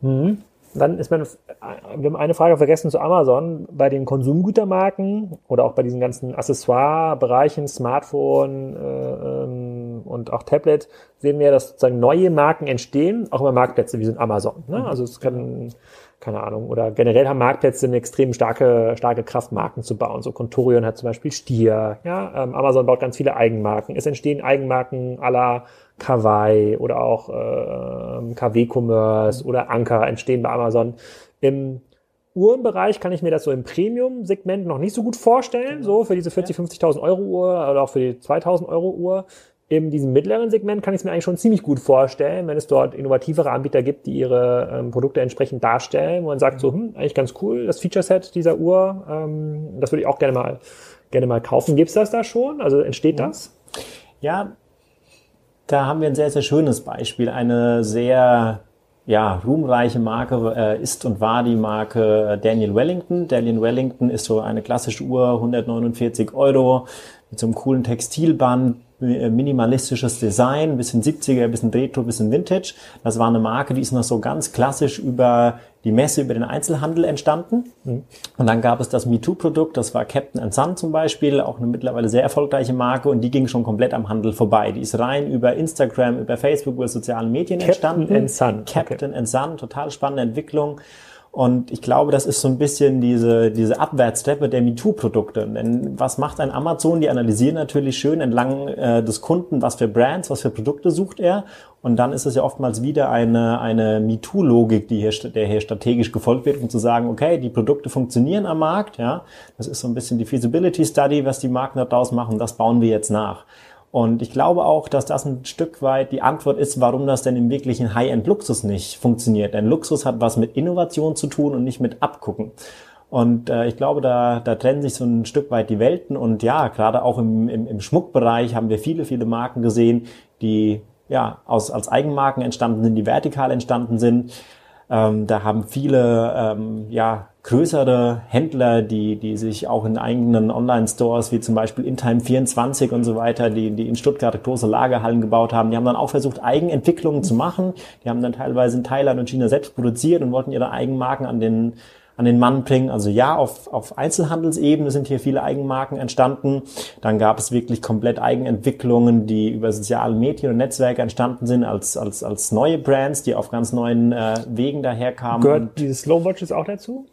Mhm. Dann ist meine, wir haben eine Frage vergessen zu Amazon. Bei den Konsumgütermarken oder auch bei diesen ganzen Accessoire-Bereichen, Smartphone äh, ähm, und auch Tablet, sehen wir, dass sozusagen neue Marken entstehen, auch über Marktplätze wie sind Amazon. Ne? Also es kann keine Ahnung, oder generell haben Marktplätze eine extrem starke, starke Kraft, Marken zu bauen. So Contorion hat zum Beispiel Stier, ja, ähm, Amazon baut ganz viele Eigenmarken. Es entstehen Eigenmarken à la Kawaii oder auch äh, KW Commerce oder Anker entstehen bei Amazon. Im Uhrenbereich kann ich mir das so im Premium-Segment noch nicht so gut vorstellen, so für diese 40, 50.000 Euro Uhr oder auch für die 2.000 Euro Uhr in diesem mittleren Segment kann ich es mir eigentlich schon ziemlich gut vorstellen, wenn es dort innovativere Anbieter gibt, die ihre ähm, Produkte entsprechend darstellen, wo man sagt so, hm, eigentlich ganz cool, das Feature-Set dieser Uhr, ähm, das würde ich auch gerne mal, gerne mal kaufen. Gibt es das da schon? Also entsteht das? Ja, da haben wir ein sehr, sehr schönes Beispiel. Eine sehr ja, ruhmreiche Marke äh, ist und war die Marke Daniel Wellington. Daniel Wellington ist so eine klassische Uhr, 149 Euro, mit so einem coolen Textilband, äh, minimalistisches Design, bisschen 70er, bisschen Retro, bisschen Vintage. Das war eine Marke, die ist noch so ganz klassisch über die Messe, über den Einzelhandel entstanden. Mhm. Und dann gab es das MeToo-Produkt, das war Captain Sun zum Beispiel, auch eine mittlerweile sehr erfolgreiche Marke und die ging schon komplett am Handel vorbei. Die ist rein über Instagram, über Facebook, über sozialen Medien Captain entstanden. Sun. Captain okay. Sun, total spannende Entwicklung. Und ich glaube, das ist so ein bisschen diese, diese Abwärtsteppe der MeToo-Produkte. Denn was macht ein Amazon? Die analysieren natürlich schön entlang äh, des Kunden, was für Brands, was für Produkte sucht er. Und dann ist es ja oftmals wieder eine, eine MeToo-Logik, die hier, der hier strategisch gefolgt wird, um zu sagen, okay, die Produkte funktionieren am Markt, ja. Das ist so ein bisschen die Feasibility Study, was die Marken daraus machen, das bauen wir jetzt nach. Und ich glaube auch, dass das ein Stück weit die Antwort ist, warum das denn im wirklichen High-End-Luxus nicht funktioniert. Denn Luxus hat was mit Innovation zu tun und nicht mit Abgucken. Und äh, ich glaube, da, da trennen sich so ein Stück weit die Welten. Und ja, gerade auch im, im, im Schmuckbereich haben wir viele, viele Marken gesehen, die ja aus, als Eigenmarken entstanden sind, die vertikal entstanden sind. Ähm, da haben viele ähm, ja, größere Händler, die, die sich auch in eigenen Online-Stores, wie zum Beispiel Intime24 und so weiter, die, die in Stuttgart große Lagerhallen gebaut haben, die haben dann auch versucht, Eigenentwicklungen zu machen. Die haben dann teilweise in Thailand und China selbst produziert und wollten ihre Eigenmarken an den an den Mann bringen. Also ja, auf, auf Einzelhandelsebene sind hier viele Eigenmarken entstanden. Dann gab es wirklich komplett Eigenentwicklungen, die über soziale Medien und Netzwerke entstanden sind als, als, als neue Brands, die auf ganz neuen äh, Wegen daherkamen. Gehört diese Slowwatches auch dazu?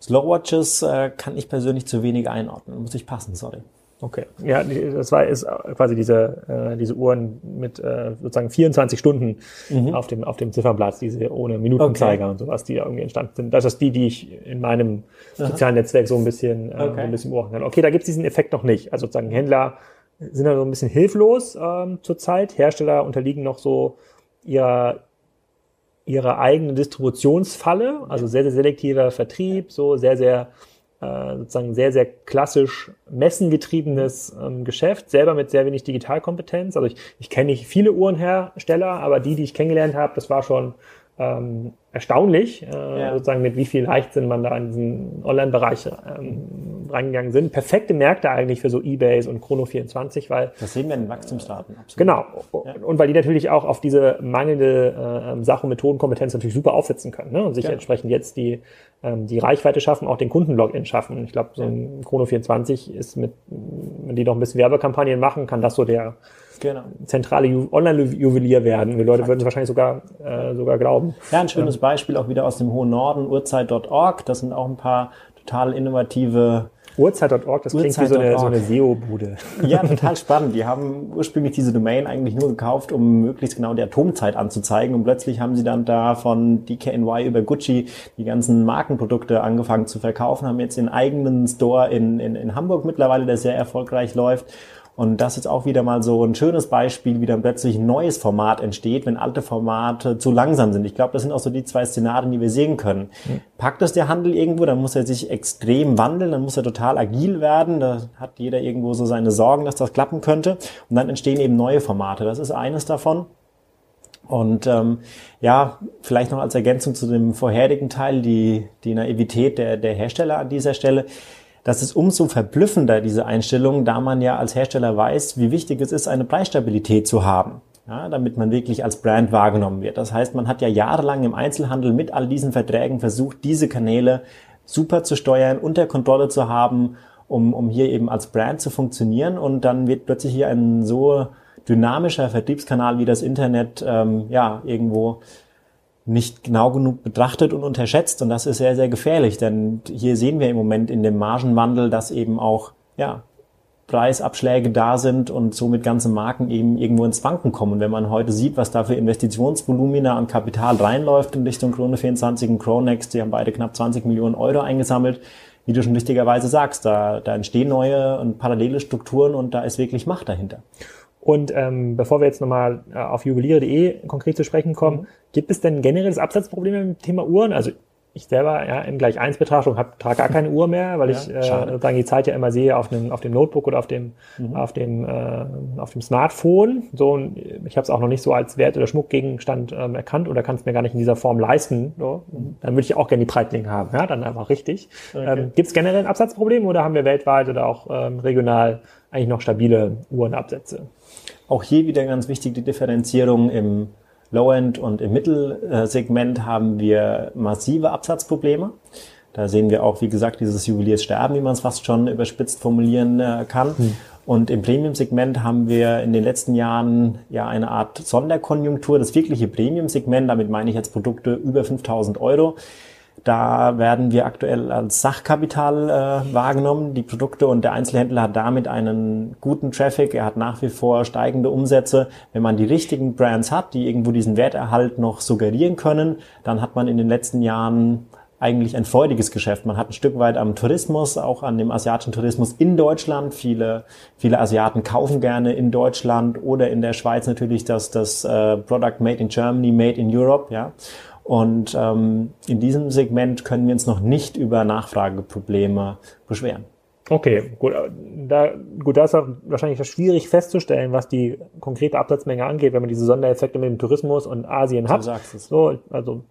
Slowwatches äh, kann ich persönlich zu wenig einordnen. Muss ich passen, sorry. Okay. Ja, das war ist quasi diese, äh, diese Uhren mit äh, sozusagen 24 Stunden mhm. auf, dem, auf dem Zifferblatt, diese ohne Minutenzeiger okay. und sowas, die irgendwie entstanden sind. Das ist die, die ich in meinem Aha. sozialen Netzwerk so ein bisschen, äh, okay. so ein bisschen beobachten kann. Okay, da gibt es diesen Effekt noch nicht. Also sozusagen Händler sind da so ein bisschen hilflos ähm, zurzeit. Hersteller unterliegen noch so ihrer, ihrer eigenen Distributionsfalle, also sehr, sehr selektiver Vertrieb, so sehr, sehr äh, sozusagen sehr, sehr klassisch messengetriebenes ähm, Geschäft, selber mit sehr wenig Digitalkompetenz. Also ich, ich kenne nicht viele Uhrenhersteller, aber die, die ich kennengelernt habe, das war schon ähm, erstaunlich, äh, ja. sozusagen mit wie viel Leichtsinn man da in diesen Online-Bereich ähm, reingegangen sind. Perfekte Märkte eigentlich für so Ebays und Chrono24, weil... Das sehen wir in den Wachstumsdaten. Absolut. Genau. Ja. Und weil die natürlich auch auf diese mangelnde äh, Sach- und Methodenkompetenz natürlich super aufsetzen können ne? und sich ja. entsprechend jetzt die, ähm, die Reichweite schaffen, auch den Kundenlogin schaffen. Ich glaube, so ein Chrono24 ist mit, wenn die noch ein bisschen Werbekampagnen machen, kann das so der genau. zentrale Online-Juwelier werden. Die Leute würden es wahrscheinlich sogar, äh, sogar glauben. Ja, ein schönes ähm. Beispiel auch wieder aus dem hohen Norden, uhrzeit.org. Das sind auch ein paar total innovative Uhrzeit.org, das klingt wie so eine, so eine SEO-Bude. Ja, total spannend. Die haben ursprünglich diese Domain eigentlich nur gekauft, um möglichst genau die Atomzeit anzuzeigen. Und plötzlich haben sie dann da von DKNY über Gucci die ganzen Markenprodukte angefangen zu verkaufen, haben jetzt den eigenen Store in, in, in Hamburg mittlerweile, der sehr erfolgreich läuft und das ist auch wieder mal so ein schönes Beispiel, wie dann plötzlich ein neues Format entsteht, wenn alte Formate zu langsam sind. Ich glaube, das sind auch so die zwei Szenarien, die wir sehen können. Mhm. Packt das der Handel irgendwo, dann muss er sich extrem wandeln, dann muss er total agil werden. Da hat jeder irgendwo so seine Sorgen, dass das klappen könnte. Und dann entstehen eben neue Formate. Das ist eines davon. Und ähm, ja, vielleicht noch als Ergänzung zu dem vorherigen Teil, die, die Naivität der, der Hersteller an dieser Stelle das ist umso verblüffender, diese Einstellung, da man ja als Hersteller weiß, wie wichtig es ist, eine Preisstabilität zu haben. Ja, damit man wirklich als Brand wahrgenommen wird. Das heißt, man hat ja jahrelang im Einzelhandel mit all diesen Verträgen versucht, diese Kanäle super zu steuern, unter Kontrolle zu haben, um, um hier eben als Brand zu funktionieren. Und dann wird plötzlich hier ein so dynamischer Vertriebskanal wie das Internet ähm, ja irgendwo nicht genau genug betrachtet und unterschätzt. Und das ist sehr, sehr gefährlich, denn hier sehen wir im Moment in dem Margenwandel, dass eben auch ja, Preisabschläge da sind und somit ganze Marken eben irgendwo ins Wanken kommen. Wenn man heute sieht, was da für Investitionsvolumina an Kapital reinläuft in Richtung Krone 24 und Cronext, die haben beide knapp 20 Millionen Euro eingesammelt, wie du schon richtigerweise sagst, da, da entstehen neue und parallele Strukturen und da ist wirklich Macht dahinter. Und ähm, bevor wir jetzt nochmal äh, auf juweliere.de konkret zu sprechen kommen, mhm. gibt es denn generelles Absatzprobleme im Thema Uhren? Also ich selber ja, in gleich eins Betrachtung hab, trage gar keine Uhr mehr, weil ja, ich äh, sozusagen die Zeit ja immer sehe auf dem, auf dem Notebook oder auf dem, mhm. auf dem, äh, auf dem Smartphone. So, und ich habe es auch noch nicht so als Wert- oder Schmuckgegenstand ähm, erkannt oder kann es mir gar nicht in dieser Form leisten. So. Mhm. Dann würde ich auch gerne die Breitling haben, ja, dann einfach richtig. Okay. Ähm, Gibt es generell ein Absatzproblem oder haben wir weltweit oder auch ähm, regional eigentlich noch stabile Uhrenabsätze? Auch hier wieder ganz wichtig die Differenzierung im Low-End und im Mittelsegment haben wir massive Absatzprobleme. Da sehen wir auch, wie gesagt, dieses Juwelierssterben, wie man es fast schon überspitzt formulieren äh, kann. Hm. Und im Premium-Segment haben wir in den letzten Jahren ja eine Art Sonderkonjunktur. Das wirkliche Premium-Segment, damit meine ich jetzt Produkte über 5000 Euro, da werden wir aktuell als Sachkapital äh, wahrgenommen, die Produkte und der Einzelhändler hat damit einen guten Traffic. Er hat nach wie vor steigende Umsätze. Wenn man die richtigen Brands hat, die irgendwo diesen Werterhalt noch suggerieren können, dann hat man in den letzten Jahren eigentlich ein freudiges Geschäft. Man hat ein Stück weit am Tourismus, auch an dem asiatischen Tourismus in Deutschland. Viele, viele Asiaten kaufen gerne in Deutschland oder in der Schweiz natürlich das, das äh, Product Made in Germany, Made in Europe, ja. Und ähm, in diesem Segment können wir uns noch nicht über Nachfrageprobleme beschweren. Okay, gut. Da, gut, da ist auch wahrscheinlich schwierig festzustellen, was die konkrete Absatzmenge angeht, wenn man diese Sondereffekte mit dem Tourismus und Asien hat. Du sagst es. So, also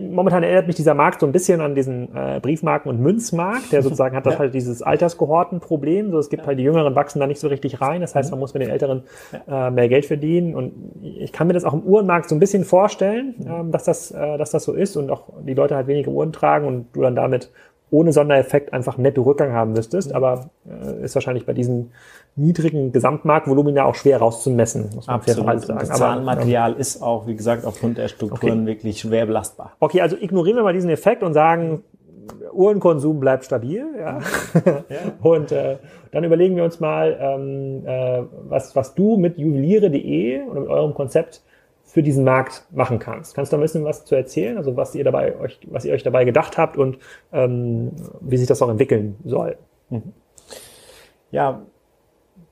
momentan erinnert mich dieser Markt so ein bisschen an diesen äh, Briefmarken- und Münzmarkt, der sozusagen hat das ja. halt dieses Alterskohortenproblem. So, es gibt ja. halt die Jüngeren wachsen da nicht so richtig rein. Das heißt, mhm. man muss mit den Älteren äh, mehr Geld verdienen. Und ich kann mir das auch im Uhrenmarkt so ein bisschen vorstellen, mhm. ähm, dass das, äh, dass das so ist und auch die Leute halt weniger Uhren tragen und du dann damit ohne Sondereffekt einfach netto Rückgang haben müsstest. Mhm. Aber äh, ist wahrscheinlich bei diesen niedrigen Gesamtmarktvolumina auch schwer rauszumessen, muss man Absolut. sagen. Das Zahlenmaterial Aber, ist auch, wie gesagt, aufgrund der Strukturen okay. wirklich schwer belastbar. Okay, also ignorieren wir mal diesen Effekt und sagen, Uhrenkonsum bleibt stabil. Ja. ja. Und äh, dann überlegen wir uns mal, ähm, äh, was, was du mit juweliere.de oder mit eurem Konzept für diesen Markt machen kannst. Kannst du da ein bisschen was zu erzählen? Also was ihr dabei euch, was ihr euch dabei gedacht habt und ähm, wie sich das auch entwickeln soll? Mhm. Ja,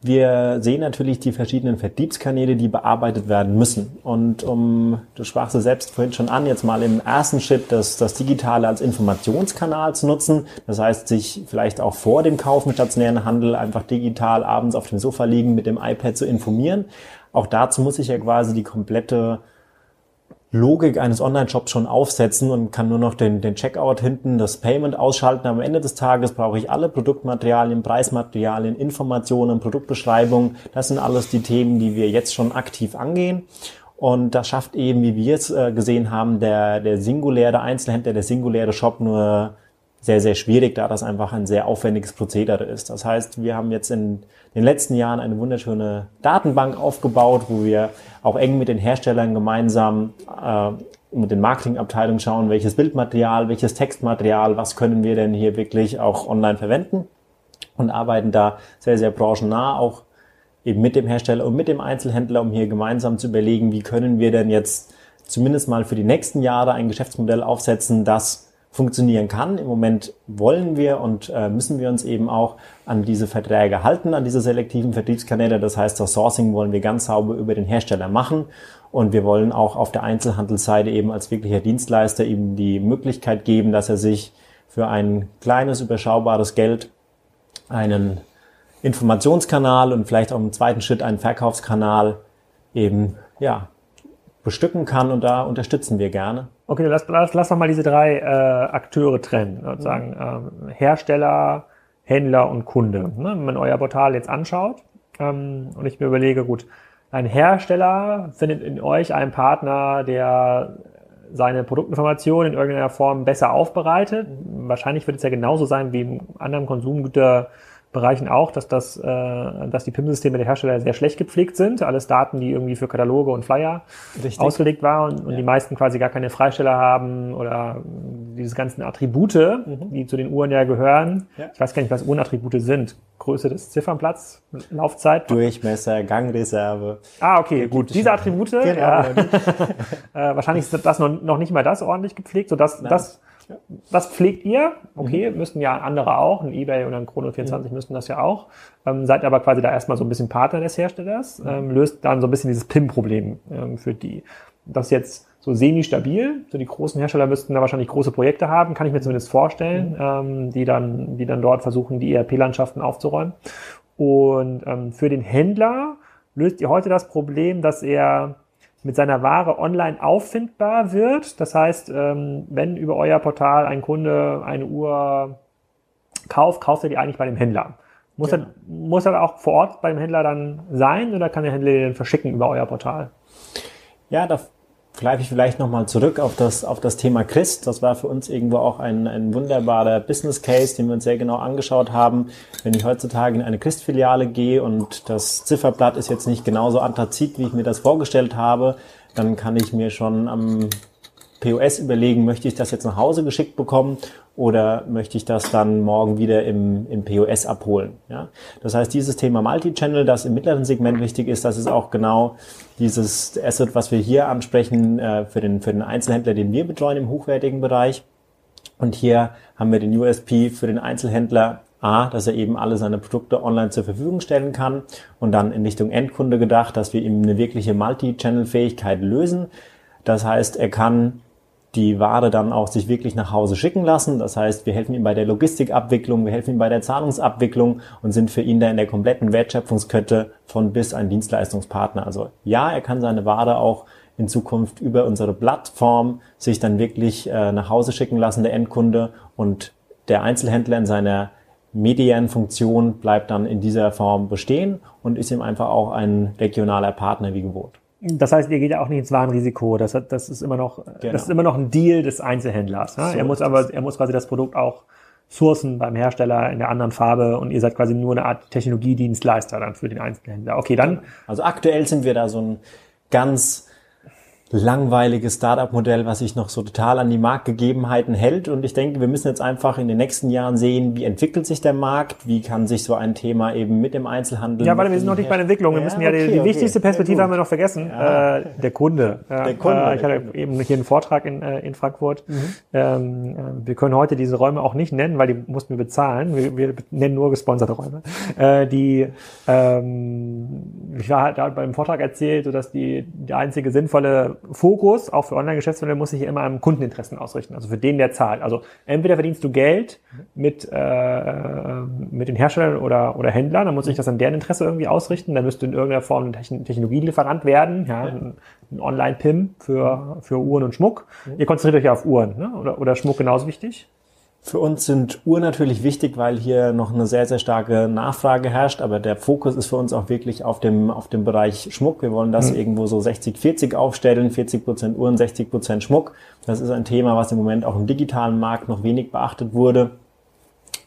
wir sehen natürlich die verschiedenen Vertriebskanäle, die bearbeitet werden müssen. Und um, du sprachst es selbst vorhin schon an, jetzt mal im ersten Schritt das, das Digitale als Informationskanal zu nutzen. Das heißt, sich vielleicht auch vor dem Kauf im stationären Handel einfach digital abends auf dem Sofa liegen, mit dem iPad zu informieren. Auch dazu muss ich ja quasi die komplette Logik eines Online-Shops schon aufsetzen und kann nur noch den, den Checkout hinten, das Payment ausschalten. Am Ende des Tages brauche ich alle Produktmaterialien, Preismaterialien, Informationen, Produktbeschreibungen. Das sind alles die Themen, die wir jetzt schon aktiv angehen. Und das schafft eben, wie wir es äh, gesehen haben, der, der singuläre Einzelhändler, der singuläre Shop nur sehr, sehr schwierig, da das einfach ein sehr aufwendiges Prozedere ist. Das heißt, wir haben jetzt in den letzten Jahren eine wunderschöne Datenbank aufgebaut, wo wir auch eng mit den Herstellern gemeinsam äh, mit den Marketingabteilungen schauen, welches Bildmaterial, welches Textmaterial, was können wir denn hier wirklich auch online verwenden und arbeiten da sehr, sehr branchennah auch eben mit dem Hersteller und mit dem Einzelhändler, um hier gemeinsam zu überlegen, wie können wir denn jetzt zumindest mal für die nächsten Jahre ein Geschäftsmodell aufsetzen, das funktionieren kann. Im Moment wollen wir und äh, müssen wir uns eben auch an diese Verträge halten, an diese selektiven Vertriebskanäle. Das heißt, das Sourcing wollen wir ganz sauber über den Hersteller machen und wir wollen auch auf der Einzelhandelsseite eben als wirklicher Dienstleister ihm die Möglichkeit geben, dass er sich für ein kleines, überschaubares Geld einen Informationskanal und vielleicht auch im zweiten Schritt einen Verkaufskanal eben, ja, bestücken kann und da unterstützen wir gerne. Okay, lass, lass, lass doch mal diese drei äh, Akteure trennen, sozusagen ähm, Hersteller, Händler und Kunde. Ne? Wenn man euer Portal jetzt anschaut ähm, und ich mir überlege, gut, ein Hersteller findet in euch einen Partner, der seine Produktinformation in irgendeiner Form besser aufbereitet. Wahrscheinlich wird es ja genauso sein wie im anderen Konsumgüter Bereichen auch, dass das, äh, dass die PIM-Systeme der Hersteller sehr schlecht gepflegt sind. Alles Daten, die irgendwie für Kataloge und Flyer Richtig. ausgelegt waren und, und ja. die meisten quasi gar keine Freisteller haben oder diese ganzen Attribute, mhm. die zu den Uhren ja gehören. Ja. Ich weiß gar nicht, was Uhrenattribute sind. Größe des Ziffernplatz, Laufzeit. Durchmesser, Gangreserve. Ah, okay, gut. Diese Attribute. Genau. Ja. äh, wahrscheinlich ist das noch, noch nicht mal das ordentlich gepflegt, sodass das was pflegt ihr? Okay, mhm. müssten ja andere auch, ein eBay oder ein Chrono24 mhm. müssten das ja auch. Ähm, seid aber quasi da erstmal so ein bisschen Partner des Herstellers, mhm. ähm, löst dann so ein bisschen dieses PIM-Problem ähm, für die. Das ist jetzt so semi-stabil. So die großen Hersteller müssten da wahrscheinlich große Projekte haben, kann ich mir zumindest vorstellen, mhm. ähm, die dann, die dann dort versuchen, die ERP-Landschaften aufzuräumen. Und ähm, für den Händler löst ihr heute das Problem, dass er mit seiner Ware online auffindbar wird. Das heißt, ähm, wenn über euer Portal ein Kunde eine Uhr kauft, kauft er die eigentlich bei dem Händler. Muss, ja. er, muss er auch vor Ort beim Händler dann sein oder kann der Händler den verschicken über euer Portal? Ja, da greife ich vielleicht nochmal zurück auf das, auf das Thema Christ. Das war für uns irgendwo auch ein, ein wunderbarer Business Case, den wir uns sehr genau angeschaut haben. Wenn ich heutzutage in eine Christ-Filiale gehe und das Zifferblatt ist jetzt nicht genauso anthrazit, wie ich mir das vorgestellt habe, dann kann ich mir schon am POS überlegen, möchte ich das jetzt nach Hause geschickt bekommen oder möchte ich das dann morgen wieder im, im POS abholen. Ja? Das heißt, dieses Thema Multi-Channel, das im mittleren Segment wichtig ist, das ist auch genau dieses Asset, was wir hier ansprechen äh, für, den, für den Einzelhändler, den wir betreuen im hochwertigen Bereich. Und hier haben wir den USP für den Einzelhändler A, dass er eben alle seine Produkte online zur Verfügung stellen kann und dann in Richtung Endkunde gedacht, dass wir ihm eine wirkliche Multi-Channel-Fähigkeit lösen. Das heißt, er kann die Ware dann auch sich wirklich nach Hause schicken lassen. Das heißt, wir helfen ihm bei der Logistikabwicklung, wir helfen ihm bei der Zahlungsabwicklung und sind für ihn da in der kompletten Wertschöpfungskette von bis ein Dienstleistungspartner. Also ja, er kann seine Ware auch in Zukunft über unsere Plattform sich dann wirklich äh, nach Hause schicken lassen, der Endkunde und der Einzelhändler in seiner mediären Funktion bleibt dann in dieser Form bestehen und ist ihm einfach auch ein regionaler Partner wie gewohnt. Das heißt, ihr geht ja auch nicht ins Warenrisiko. Das, das ist immer noch, genau. das ist immer noch ein Deal des Einzelhändlers. Ne? So er muss aber, er muss quasi das Produkt auch sourcen beim Hersteller in der anderen Farbe und ihr seid quasi nur eine Art Technologiedienstleister dann für den Einzelhändler. Okay, dann. Also aktuell sind wir da so ein ganz langweiliges Startup-Modell, was sich noch so total an die Marktgegebenheiten hält. Und ich denke, wir müssen jetzt einfach in den nächsten Jahren sehen, wie entwickelt sich der Markt, wie kann sich so ein Thema eben mit dem Einzelhandel. Ja, weil wir sind noch nicht bei der Entwicklung. Wir müssen ja, okay, die, die okay, wichtigste Perspektive haben wir noch vergessen. Ja. Äh, der Kunde. Ja, der Kunde. Äh, ich hatte Kunde. eben hier einen Vortrag in, äh, in Frankfurt. Mhm. Ähm, äh, wir können heute diese Räume auch nicht nennen, weil die mussten wir bezahlen. Wir, wir nennen nur gesponserte Räume. Äh, die, ähm, ich war halt da beim Vortrag erzählt, so dass die, die einzige sinnvolle Fokus, auch für Online-Geschäftsmodelle, muss sich immer am Kundeninteressen ausrichten, also für den, der zahlt. Also entweder verdienst du Geld mit, äh, mit den Herstellern oder, oder Händlern, dann muss sich das an deren Interesse irgendwie ausrichten, dann müsste in irgendeiner Form ein Technologielieferant werden, ja, ein, ein Online-PIM für, für Uhren und Schmuck. Ihr konzentriert euch ja auf Uhren, ne? oder, oder Schmuck genauso wichtig? Für uns sind Uhren natürlich wichtig, weil hier noch eine sehr, sehr starke Nachfrage herrscht. Aber der Fokus ist für uns auch wirklich auf dem, auf dem Bereich Schmuck. Wir wollen das mhm. irgendwo so 60-40 aufstellen. 40 Prozent Uhren, 60 Prozent Schmuck. Das ist ein Thema, was im Moment auch im digitalen Markt noch wenig beachtet wurde.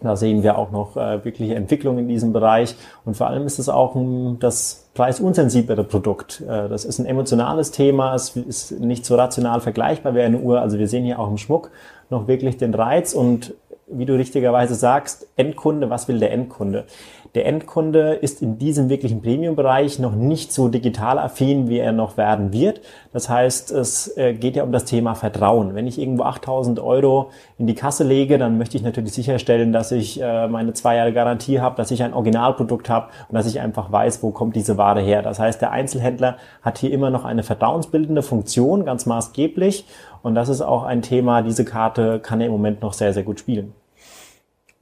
Da sehen wir auch noch äh, wirkliche Entwicklung in diesem Bereich. Und vor allem ist es auch ein, das preisunsensiblere Produkt. Äh, das ist ein emotionales Thema. Es ist nicht so rational vergleichbar wie eine Uhr. Also wir sehen hier auch im Schmuck noch wirklich den Reiz und wie du richtigerweise sagst, Endkunde, was will der Endkunde? Der Endkunde ist in diesem wirklichen Premium-Bereich noch nicht so digital affin, wie er noch werden wird. Das heißt, es äh, geht ja um das Thema Vertrauen. Wenn ich irgendwo 8000 Euro in die Kasse lege, dann möchte ich natürlich sicherstellen, dass ich äh, meine zwei Jahre Garantie habe, dass ich ein Originalprodukt habe und dass ich einfach weiß, wo kommt diese Ware her. Das heißt, der Einzelhändler hat hier immer noch eine vertrauensbildende Funktion, ganz maßgeblich. Und das ist auch ein Thema, diese Karte kann er im Moment noch sehr, sehr gut spielen.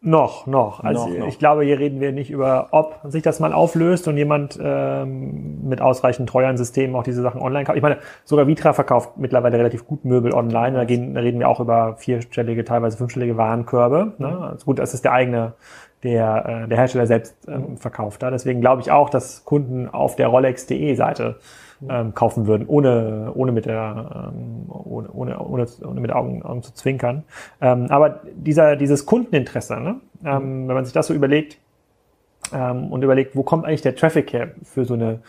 Noch, noch. Also noch, noch. ich glaube, hier reden wir nicht über, ob sich das mal auflöst und jemand ähm, mit ausreichend treuern Systemen auch diese Sachen online kauft. Ich meine, sogar Vitra verkauft mittlerweile relativ gut Möbel online. Da, gehen, da reden wir auch über vierstellige, teilweise fünfstellige Warenkörbe. Ne? Also gut, das ist der eigene, der, äh, der Hersteller selbst ähm, verkauft. Da. Deswegen glaube ich auch, dass Kunden auf der Rolex.de Seite ähm, kaufen würden, ohne, ohne mit der, ähm, ohne, ohne, ohne, ohne mit Augen, Augen zu zwinkern. Ähm, aber dieser, dieses Kundeninteresse, ne? ähm, wenn man sich das so überlegt, ähm, und überlegt, wo kommt eigentlich der Traffic her für so eine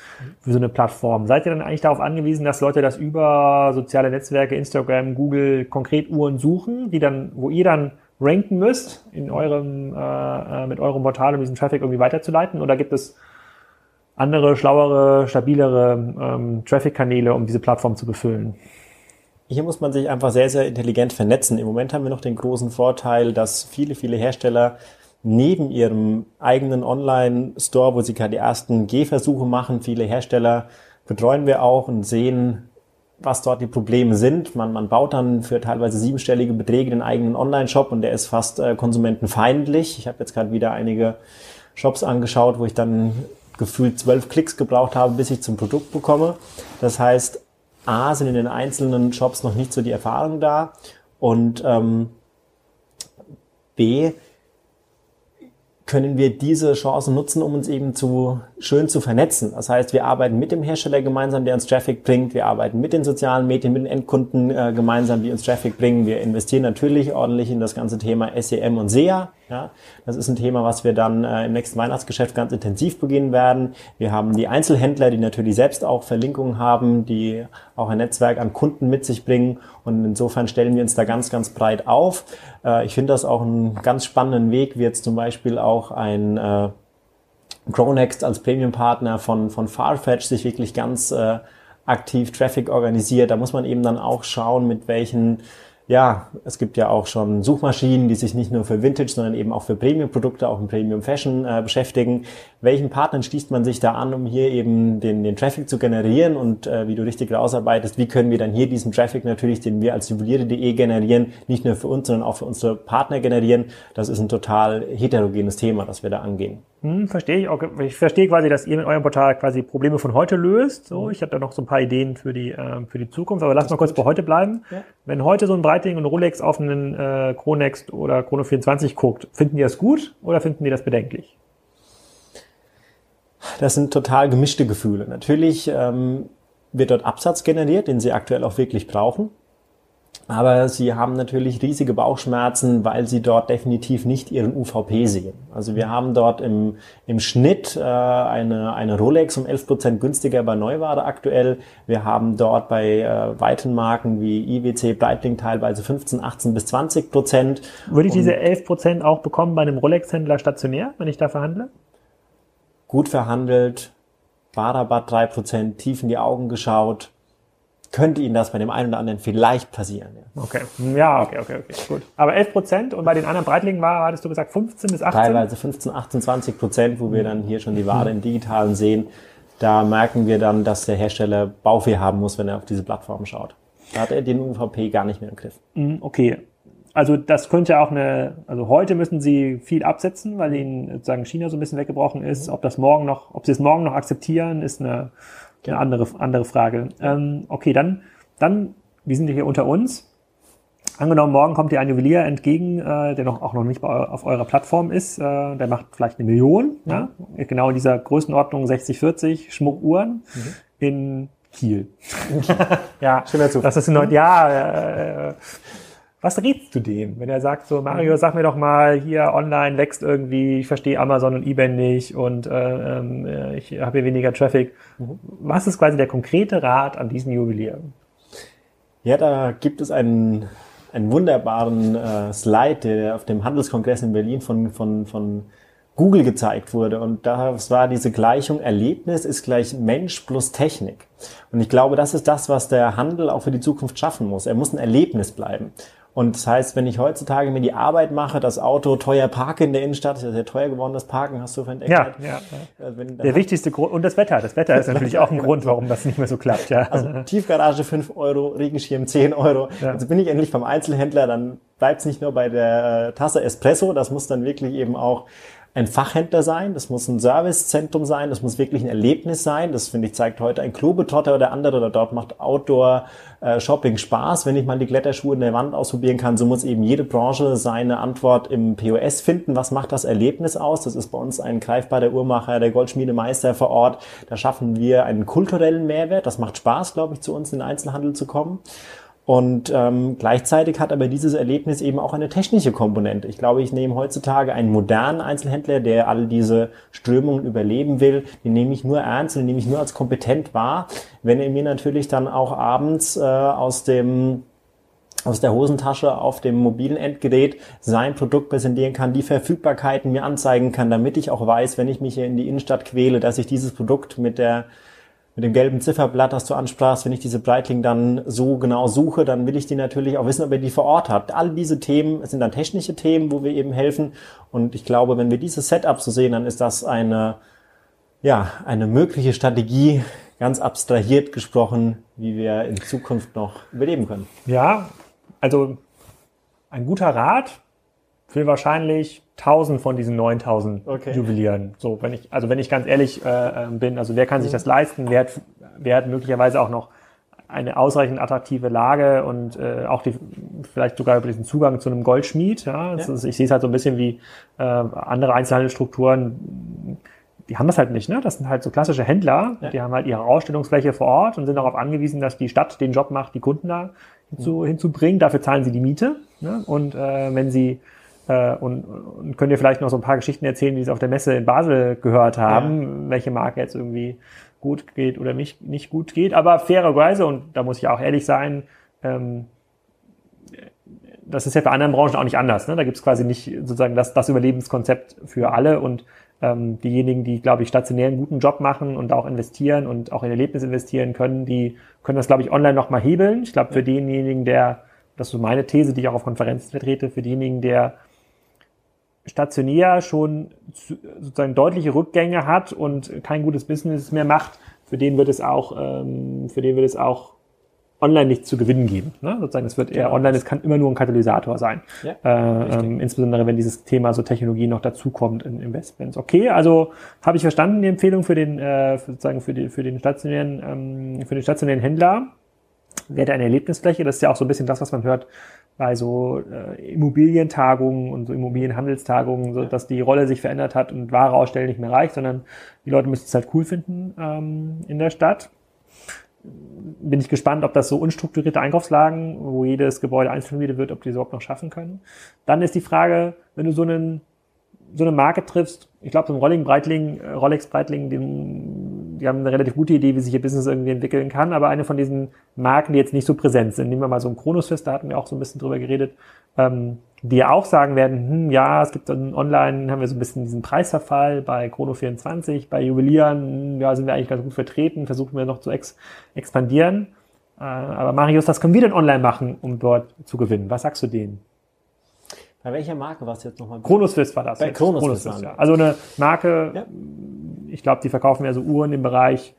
für so eine Plattform? Seid ihr dann eigentlich darauf angewiesen, dass Leute das über soziale Netzwerke, Instagram, Google konkret Uhren suchen, die dann, wo ihr dann ranken müsst in eurem äh, äh mit eurem Portal, um diesen Traffic irgendwie weiterzuleiten? Oder gibt es andere, schlauere, stabilere ähm, Traffic-Kanäle, um diese Plattform zu befüllen? Hier muss man sich einfach sehr, sehr intelligent vernetzen. Im Moment haben wir noch den großen Vorteil, dass viele, viele Hersteller neben ihrem eigenen Online-Store, wo sie gerade die ersten Gehversuche machen, viele Hersteller betreuen wir auch und sehen, was dort die Probleme sind. Man, man baut dann für teilweise siebenstellige Beträge den eigenen Online-Shop und der ist fast äh, konsumentenfeindlich. Ich habe jetzt gerade wieder einige Shops angeschaut, wo ich dann gefühlt zwölf Klicks gebraucht habe, bis ich zum Produkt bekomme. Das heißt, A, sind in den einzelnen Shops noch nicht so die Erfahrungen da und ähm, B, können wir diese Chance nutzen, um uns eben zu schön zu vernetzen. Das heißt, wir arbeiten mit dem Hersteller gemeinsam, der uns Traffic bringt. Wir arbeiten mit den sozialen Medien, mit den Endkunden äh, gemeinsam, die uns Traffic bringen. Wir investieren natürlich ordentlich in das ganze Thema SEM und SEA. Ja, das ist ein Thema, was wir dann äh, im nächsten Weihnachtsgeschäft ganz intensiv beginnen werden. Wir haben die Einzelhändler, die natürlich selbst auch Verlinkungen haben, die auch ein Netzwerk an Kunden mit sich bringen. Und insofern stellen wir uns da ganz, ganz breit auf. Äh, ich finde das auch einen ganz spannenden Weg, wie jetzt zum Beispiel auch ein äh, Gronext als Premium-Partner von, von Farfetch sich wirklich ganz äh, aktiv Traffic organisiert. Da muss man eben dann auch schauen, mit welchen ja, es gibt ja auch schon Suchmaschinen, die sich nicht nur für Vintage, sondern eben auch für Premium-Produkte, auch im Premium Fashion äh, beschäftigen. Welchen Partnern schließt man sich da an, um hier eben den, den Traffic zu generieren? Und äh, wie du richtig rausarbeitest, wie können wir dann hier diesen Traffic natürlich, den wir als Juweliere.de generieren, nicht nur für uns, sondern auch für unsere Partner generieren? Das ist ein total heterogenes Thema, das wir da angehen. Hm, verstehe ich. Okay. Ich verstehe quasi, dass ihr mit eurem Portal quasi Probleme von heute löst. So, mhm. ich habe da noch so ein paar Ideen für die äh, für die Zukunft. Aber lass mal kurz bei heute bleiben. Ja. Wenn heute so ein Breitling und Rolex auf einen äh, Chronext oder Chrono 24 guckt, finden die das gut oder finden die das bedenklich? Das sind total gemischte Gefühle. Natürlich ähm, wird dort Absatz generiert, den sie aktuell auch wirklich brauchen. Aber sie haben natürlich riesige Bauchschmerzen, weil sie dort definitiv nicht ihren UVP sehen. Also wir haben dort im, im Schnitt äh, eine, eine Rolex um 11 Prozent günstiger bei Neuware aktuell. Wir haben dort bei äh, weiten Marken wie IWC, Breitling teilweise 15, 18 bis 20 Prozent. Würde ich diese 11 Prozent auch bekommen bei einem Rolex-Händler stationär, wenn ich da verhandle? Gut verhandelt, Barrabatt 3 Prozent, tief in die Augen geschaut könnte Ihnen das bei dem einen oder anderen vielleicht passieren. Ja. Okay, ja, okay, okay, okay, gut. Aber 11 Prozent und bei den anderen Breitlingen war, hattest du gesagt, 15 bis 18? Teilweise 15, 18, 20 Prozent, wo wir dann hier schon die Ware im Digitalen sehen. Da merken wir dann, dass der Hersteller Bauchweh haben muss, wenn er auf diese Plattform schaut. Da hat er den UVP gar nicht mehr im Griff. Mhm, okay. Also das könnte auch eine, also heute müssen sie viel absetzen, weil ihnen sozusagen China so ein bisschen weggebrochen ist. Ob das morgen noch, ob sie es morgen noch akzeptieren, ist eine eine andere, andere Frage. Ähm, okay, dann, dann, wir sind hier unter uns. Angenommen, morgen kommt dir ein Juwelier entgegen, äh, der noch, auch noch nicht bei, auf eurer Plattform ist. Äh, der macht vielleicht eine Million. Ja. ja? Genau in dieser Größenordnung 60-40 Schmuckuhren mhm. in Kiel. ja, schöner Zufall. Das ist ein, ja, äh, Was rätst du dem, wenn er sagt so, Mario, sag mir doch mal, hier online wächst irgendwie, ich verstehe Amazon und eBay nicht und äh, äh, ich habe hier weniger Traffic. Mhm. Was ist quasi der konkrete Rat an diesem Jubiläum? Ja, da gibt es einen, einen wunderbaren äh, Slide, der auf dem Handelskongress in Berlin von, von, von Google gezeigt wurde. Und das war diese Gleichung, Erlebnis ist gleich Mensch plus Technik. Und ich glaube, das ist das, was der Handel auch für die Zukunft schaffen muss. Er muss ein Erlebnis bleiben. Und das heißt, wenn ich heutzutage mir die Arbeit mache, das Auto teuer parke in der Innenstadt, ist ja sehr teuer geworden, das Parken, hast du entdeckt? Ja, ja. ja. Wenn, der wichtigste Grund, und das Wetter. Das Wetter ist natürlich auch ein Grund, warum das nicht mehr so klappt, ja. Also Tiefgarage 5 Euro, Regenschirm 10 Euro. Ja. Also bin ich endlich beim Einzelhändler, dann bleibt es nicht nur bei der Tasse Espresso, das muss dann wirklich eben auch ein Fachhändler sein, das muss ein Servicezentrum sein, das muss wirklich ein Erlebnis sein. Das finde ich zeigt heute ein Klobetrotter oder andere oder dort macht Outdoor äh, Shopping Spaß, wenn ich mal die Kletterschuhe in der Wand ausprobieren kann. So muss eben jede Branche seine Antwort im POS finden. Was macht das Erlebnis aus? Das ist bei uns ein greifbar der Uhrmacher, der Goldschmiedemeister vor Ort. Da schaffen wir einen kulturellen Mehrwert. Das macht Spaß, glaube ich, zu uns in den Einzelhandel zu kommen. Und ähm, gleichzeitig hat aber dieses Erlebnis eben auch eine technische Komponente. Ich glaube, ich nehme heutzutage einen modernen Einzelhändler, der all diese Strömungen überleben will, den nehme ich nur ernst und den nehme ich nur als kompetent wahr, wenn er mir natürlich dann auch abends äh, aus dem aus der Hosentasche auf dem mobilen Endgerät sein Produkt präsentieren kann, die Verfügbarkeiten mir anzeigen kann, damit ich auch weiß, wenn ich mich hier in die Innenstadt quäle, dass ich dieses Produkt mit der mit dem gelben Zifferblatt, das du ansprachst, wenn ich diese Breitling dann so genau suche, dann will ich die natürlich auch wissen, ob er die vor Ort hat. All diese Themen sind dann technische Themen, wo wir eben helfen. Und ich glaube, wenn wir dieses Setup so sehen, dann ist das eine, ja, eine mögliche Strategie, ganz abstrahiert gesprochen, wie wir in Zukunft noch überleben können. Ja, also ein guter Rat will wahrscheinlich 1000 von diesen 9000 okay. Juwelieren. So, wenn ich, also wenn ich ganz ehrlich äh, ähm, bin, also wer kann sich das leisten? Wer hat, wer hat möglicherweise auch noch eine ausreichend attraktive Lage und äh, auch die, vielleicht sogar über diesen Zugang zu einem Goldschmied. Ja, ja. Ist, ich sehe es halt so ein bisschen wie äh, andere Einzelhandelsstrukturen. Die haben das halt nicht, ne? Das sind halt so klassische Händler, ja. die haben halt ihre Ausstellungsfläche vor Ort und sind darauf angewiesen, dass die Stadt den Job macht, die Kunden da hinzu, mhm. hinzubringen. Dafür zahlen sie die Miete. Ne? Und äh, wenn sie äh, und, und könnt ihr vielleicht noch so ein paar Geschichten erzählen, die Sie auf der Messe in Basel gehört haben, ja. welche Marke jetzt irgendwie gut geht oder nicht, nicht gut geht. Aber fairerweise, und da muss ich auch ehrlich sein, ähm, das ist ja für andere Branchen auch nicht anders. Ne? Da gibt es quasi nicht sozusagen das, das Überlebenskonzept für alle und ähm, diejenigen, die, glaube ich, stationär einen guten Job machen und auch investieren und auch in Erlebnis investieren können, die können das, glaube ich, online nochmal hebeln. Ich glaube, für denjenigen, der, das ist so meine These, die ich auch auf Konferenzen vertrete, für denjenigen, der stationär schon sozusagen deutliche Rückgänge hat und kein gutes Business mehr macht, für den wird es auch, ähm, für den wird es auch online nichts zu gewinnen geben. Ne? Sozusagen, es wird eher online, es kann immer nur ein Katalysator sein. Ja, äh, ähm, insbesondere wenn dieses Thema so Technologie noch dazukommt in Investments. Okay, also habe ich verstanden die Empfehlung für den äh, sozusagen für, die, für den stationären ähm, für den stationären Händler. Wäre eine Erlebnisfläche, das ist ja auch so ein bisschen das, was man hört bei so äh, Immobilientagungen und so Immobilienhandelstagungen, so, dass die Rolle sich verändert hat und Ware ausstellen nicht mehr reicht, sondern die Leute müssen es halt cool finden ähm, in der Stadt. Bin ich gespannt, ob das so unstrukturierte Einkaufslagen, wo jedes Gebäude einzeln wieder wird, ob die es überhaupt noch schaffen können. Dann ist die Frage, wenn du so einen so eine Marke triffst, ich glaube, so ein Rolling Breitling, äh, Rolex Breitling, die, die haben eine relativ gute Idee, wie sich ihr Business irgendwie entwickeln kann, aber eine von diesen Marken, die jetzt nicht so präsent sind, nehmen wir mal so ein Kronosfest, da hatten wir auch so ein bisschen drüber geredet, ähm, die ja auch sagen werden, hm, ja, es gibt dann online, haben wir so ein bisschen diesen Preisverfall bei Chrono24, bei Juwelieren, hm, ja, sind wir eigentlich ganz gut vertreten, versuchen wir noch zu ex expandieren. Äh, aber Marius, was können wir denn online machen, um dort zu gewinnen? Was sagst du denen? Bei welcher Marke war es jetzt nochmal? Chronoswiss war das. Bei Chronoswiss, Chronoswiss ja. Also eine Marke, ja. Ich glaube, die verkaufen ja so Uhren im Bereich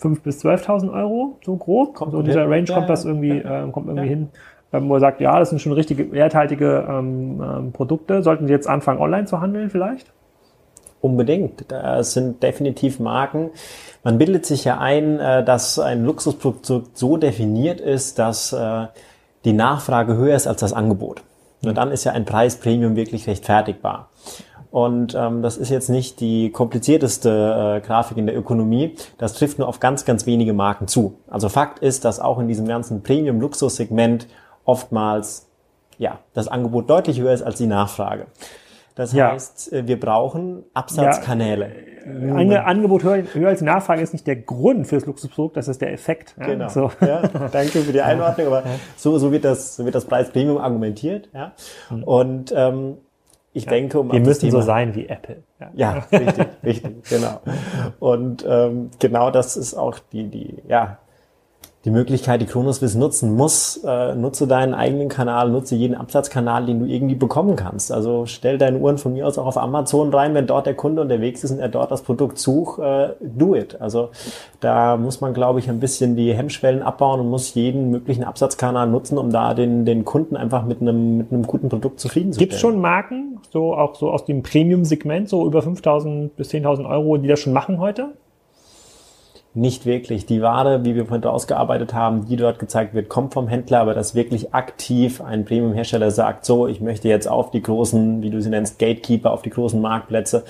5.000 bis 12.000 Euro, so grob. Kommt so in dieser Range kommt das irgendwie, äh, kommt irgendwie hin. Ähm, wo er sagt, ja, das sind schon richtige, werthaltige ähm, ähm, Produkte. Sollten Sie jetzt anfangen, online zu handeln vielleicht? Unbedingt. Das sind definitiv Marken. Man bildet sich ja ein, äh, dass ein Luxusprodukt so definiert ist, dass äh, die Nachfrage höher ist als das Angebot. Nur dann ist ja ein Preispremium wirklich rechtfertigbar. Und ähm, das ist jetzt nicht die komplizierteste äh, Grafik in der Ökonomie. Das trifft nur auf ganz, ganz wenige Marken zu. Also Fakt ist, dass auch in diesem ganzen Premium-Luxus-Segment oftmals ja, das Angebot deutlich höher ist als die Nachfrage. Das ja. heißt, äh, wir brauchen Absatzkanäle. Ja, ein Angebot höher, höher, als die Nachfrage ist nicht der Grund für das Luxusprodukt, das ist der Effekt. Ja, genau. So. Ja, danke für die Einordnung, aber so, so wird das, so wird das Preispremium argumentiert. Ja. Mhm. Und ähm, ich denke, um wir müssen Thema, so sein wie Apple. Ja, ja richtig, richtig, genau. Und ähm, genau das ist auch die, die, ja, die Möglichkeit, die Kronoswiss nutzen muss. Äh, nutze deinen eigenen Kanal, nutze jeden Absatzkanal, den du irgendwie bekommen kannst. Also stell deine Uhren von mir aus auch auf Amazon rein, wenn dort der Kunde unterwegs ist und er dort das Produkt sucht, äh, do it. Also da muss man, glaube ich, ein bisschen die Hemmschwellen abbauen und muss jeden möglichen Absatzkanal nutzen, um da den, den Kunden einfach mit einem, mit einem guten Produkt zufrieden zu Gibt es schon Marken, so auch so aus dem Premium-Segment, so über 5.000 bis 10.000 Euro, die das schon machen heute? Nicht wirklich. Die Ware, wie wir vorhin ausgearbeitet haben, die dort gezeigt wird, kommt vom Händler, aber dass wirklich aktiv ein Premium-Hersteller sagt, so, ich möchte jetzt auf die großen, wie du sie nennst, Gatekeeper, auf die großen Marktplätze,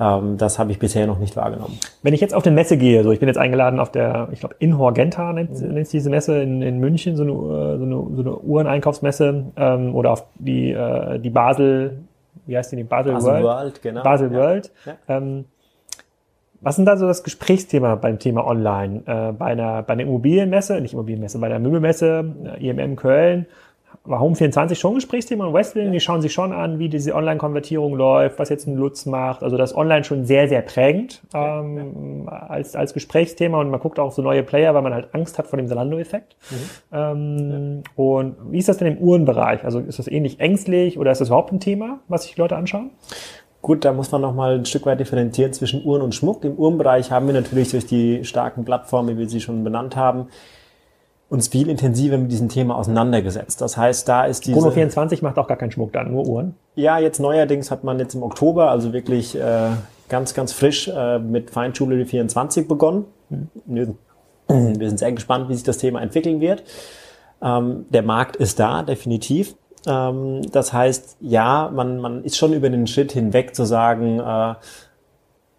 ähm, das habe ich bisher noch nicht wahrgenommen. Wenn ich jetzt auf eine Messe gehe, so ich bin jetzt eingeladen auf der, ich glaube, Inhorgenta nennt, mhm. nennt diese Messe in, in München, so eine, so eine, so eine Uhreneinkaufsmesse ähm, oder auf die, äh, die Basel, wie heißt die, die Basel, Basel World? World genau. Basel ja. World. Ja. Ähm, was ist da so das Gesprächsthema beim Thema Online? Äh, bei, einer, bei einer Immobilienmesse, nicht Immobilienmesse, bei einer Möbelmesse, äh, IMM Köln, war Home24 schon ein Gesprächsthema und Westwing, die schauen sich schon an, wie diese Online-Konvertierung läuft, was jetzt ein Lutz macht. Also das Online schon sehr, sehr prägend ähm, als, als Gesprächsthema und man guckt auch so neue Player, weil man halt Angst hat vor dem Salando-Effekt. Mhm. Ähm, ja. Und wie ist das denn im Uhrenbereich? Also ist das ähnlich ängstlich oder ist das überhaupt ein Thema, was sich Leute anschauen? Gut, da muss man nochmal ein Stück weit differenzieren zwischen Uhren und Schmuck. Im Uhrenbereich haben wir natürlich durch die starken Plattformen, wie wir sie schon benannt haben, uns viel intensiver mit diesem Thema auseinandergesetzt. Das heißt, da ist diese... Chrono 24 macht auch gar keinen Schmuck dann, nur Uhren? Ja, jetzt neuerdings hat man jetzt im Oktober, also wirklich äh, ganz, ganz frisch äh, mit Jewelry 24 begonnen. Mhm. Wir, sind, wir sind sehr gespannt, wie sich das Thema entwickeln wird. Ähm, der Markt ist da, definitiv. Ähm, das heißt, ja, man, man ist schon über den Schritt hinweg zu sagen, äh,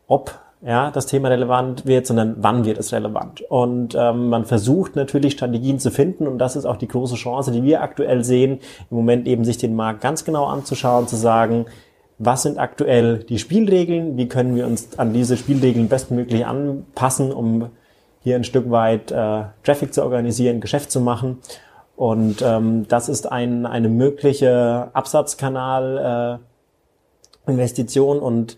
ob ja, das Thema relevant wird, sondern wann wird es relevant. Und ähm, man versucht natürlich Strategien zu finden und das ist auch die große Chance, die wir aktuell sehen, im Moment eben sich den Markt ganz genau anzuschauen, zu sagen, was sind aktuell die Spielregeln, wie können wir uns an diese Spielregeln bestmöglich anpassen, um hier ein Stück weit äh, Traffic zu organisieren, Geschäft zu machen und ähm, das ist ein, eine mögliche Absatzkanal äh, und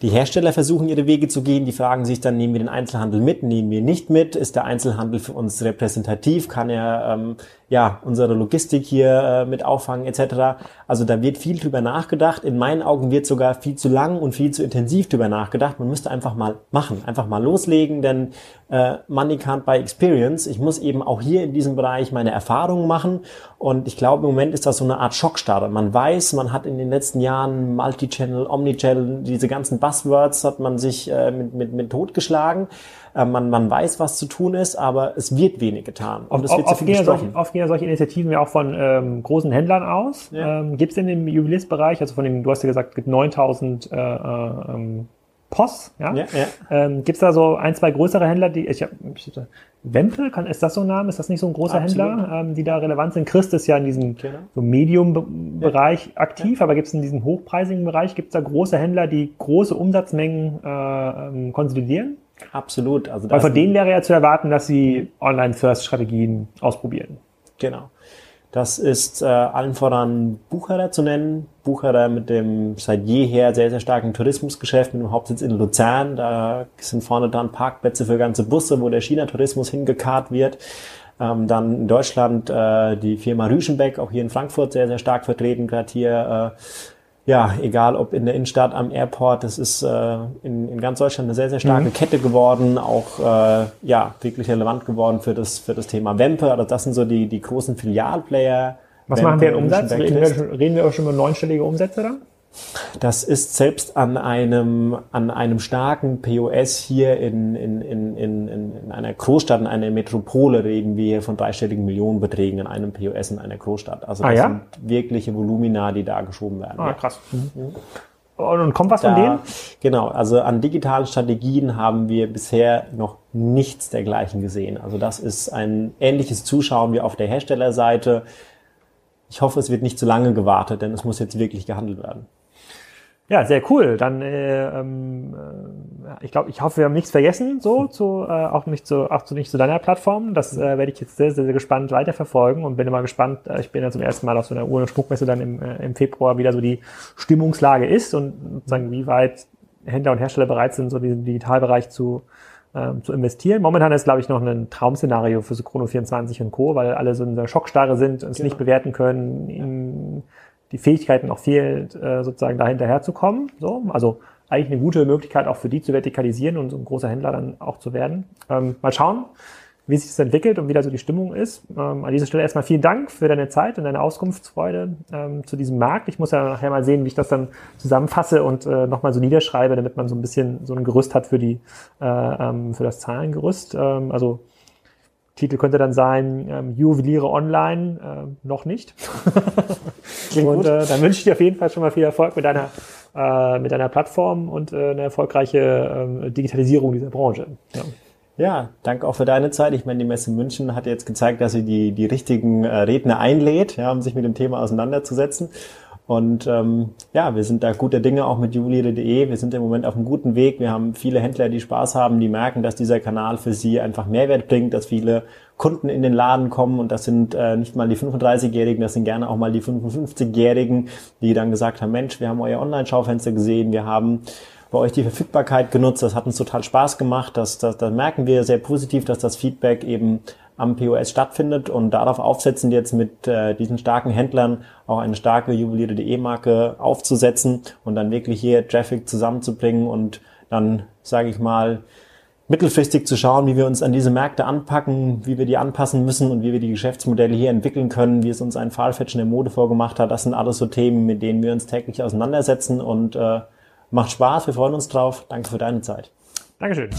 die Hersteller versuchen ihre Wege zu gehen, die fragen sich dann, nehmen wir den Einzelhandel mit, nehmen wir nicht mit, ist der Einzelhandel für uns repräsentativ, kann er ähm, ja unsere Logistik hier äh, mit auffangen etc. Also da wird viel drüber nachgedacht. In meinen Augen wird sogar viel zu lang und viel zu intensiv drüber nachgedacht. Man müsste einfach mal machen, einfach mal loslegen, denn äh, Money can't buy experience. Ich muss eben auch hier in diesem Bereich meine Erfahrungen machen und ich glaube, im Moment ist das so eine Art Schockstarter. Man weiß, man hat in den letzten Jahren Multi-Channel, Omni-Channel, diese ganzen Buzzwords hat man sich äh, mit, mit, mit totgeschlagen. Äh, man, man weiß, was zu tun ist, aber es wird wenig getan. Und es wird oft, gehen solche, oft gehen ja solche Initiativen ja auch von ähm, großen Händlern aus. Ja. Ähm, gibt es in dem Jubiläumsbereich, also von dem, du hast ja gesagt, es gibt 9000 äh, äh, ähm, POS, ja? ja, ja. Ähm, Gibt es da so ein, zwei größere Händler, die, ich hab, Wempel, kann, ist das so ein Name? Ist das nicht so ein großer Absolut. Händler, ähm, die da relevant sind? Christ ist ja in diesem genau. so Medium-Bereich ja. aktiv, aber gibt es in diesem hochpreisigen Bereich, gibt es da große Händler, die große Umsatzmengen äh, ähm, konsolidieren? Absolut. Also Weil von denen wäre ja zu erwarten, dass sie Online-First-Strategien ausprobieren. Genau. Das ist äh, allen voran Bucherer zu nennen. Bucherer mit dem seit jeher sehr, sehr starken Tourismusgeschäft mit dem Hauptsitz in Luzern. Da sind vorne dann Parkplätze für ganze Busse, wo der China-Tourismus hingekarrt wird. Ähm, dann in Deutschland äh, die Firma Rüschenbeck, auch hier in Frankfurt sehr, sehr stark vertreten, gerade hier äh, ja, egal ob in der Innenstadt, am Airport, das ist äh, in, in ganz Deutschland eine sehr, sehr starke mhm. Kette geworden, auch äh, ja, wirklich relevant geworden für das, für das Thema Wempe. Also das sind so die, die großen Filialplayer. Was Wempe, machen wir in Umsatz? Reden wir, reden wir auch schon über neunstellige Umsätze dann? Das ist selbst an einem, an einem starken POS hier in, in, in, in, in einer Großstadt, in einer Metropole reden wir von dreistelligen Millionenbeträgen in einem POS in einer Großstadt. Also ah, das ah, ja? sind wirkliche Volumina, die da geschoben werden. Ah, krass. Mhm. Und kommt was da, von denen? Genau, also an digitalen Strategien haben wir bisher noch nichts dergleichen gesehen. Also das ist ein ähnliches Zuschauen wie auf der Herstellerseite ich hoffe, es wird nicht zu lange gewartet, denn es muss jetzt wirklich gehandelt werden. Ja, sehr cool. Dann, äh, ähm, äh, ich glaube, ich hoffe, wir haben nichts vergessen, so zu, äh, auch nicht zu, auch zu nicht zu deiner Plattform. Das äh, werde ich jetzt sehr, sehr, sehr gespannt weiterverfolgen und bin immer gespannt. Äh, ich bin ja zum ersten Mal auf so einer Uhr- und Schmuckmesse dann im, äh, im Februar wieder so die Stimmungslage ist und sozusagen wie weit Händler und Hersteller bereit sind, so diesen Digitalbereich zu ähm, zu investieren. Momentan ist, glaube ich, noch ein Traumszenario für so Chrono 24 und Co., weil alle so in der Schockstarre sind und es genau. nicht bewerten können, ihnen die Fähigkeiten auch fehlt, äh, sozusagen da hinterherzukommen. So, also eigentlich eine gute Möglichkeit auch für die zu vertikalisieren und so ein großer Händler dann auch zu werden. Ähm, mal schauen wie sich das entwickelt und wie da so die Stimmung ist. Ähm, an dieser Stelle erstmal vielen Dank für deine Zeit und deine Auskunftsfreude ähm, zu diesem Markt. Ich muss ja nachher mal sehen, wie ich das dann zusammenfasse und äh, nochmal so niederschreibe, damit man so ein bisschen so ein Gerüst hat für die äh, ähm, für das Zahlengerüst. Ähm, also Titel könnte dann sein ähm, Juweliere online, äh, noch nicht. und äh, dann wünsche ich dir auf jeden Fall schon mal viel Erfolg mit deiner äh, mit deiner Plattform und äh, eine erfolgreiche äh, Digitalisierung dieser Branche. Ja. Ja, danke auch für deine Zeit. Ich meine, die Messe München hat jetzt gezeigt, dass sie die, die richtigen äh, Redner einlädt, ja, um sich mit dem Thema auseinanderzusetzen. Und ähm, ja, wir sind da guter Dinge auch mit juweliere.de. Wir sind im Moment auf einem guten Weg. Wir haben viele Händler, die Spaß haben, die merken, dass dieser Kanal für sie einfach Mehrwert bringt, dass viele Kunden in den Laden kommen und das sind äh, nicht mal die 35-Jährigen, das sind gerne auch mal die 55-Jährigen, die dann gesagt haben, Mensch, wir haben euer Online-Schaufenster gesehen, wir haben bei euch die Verfügbarkeit genutzt. Das hat uns total Spaß gemacht. Das, das, das merken wir sehr positiv, dass das Feedback eben am POS stattfindet und darauf aufsetzen jetzt mit äh, diesen starken Händlern auch eine starke juweliere.de Marke aufzusetzen und dann wirklich hier Traffic zusammenzubringen und dann, sage ich mal, mittelfristig zu schauen, wie wir uns an diese Märkte anpacken, wie wir die anpassen müssen und wie wir die Geschäftsmodelle hier entwickeln können, wie es uns ein Pfahlfetschen der Mode vorgemacht hat. Das sind alles so Themen, mit denen wir uns täglich auseinandersetzen und äh, Macht Spaß, wir freuen uns drauf. Danke für deine Zeit. Dankeschön.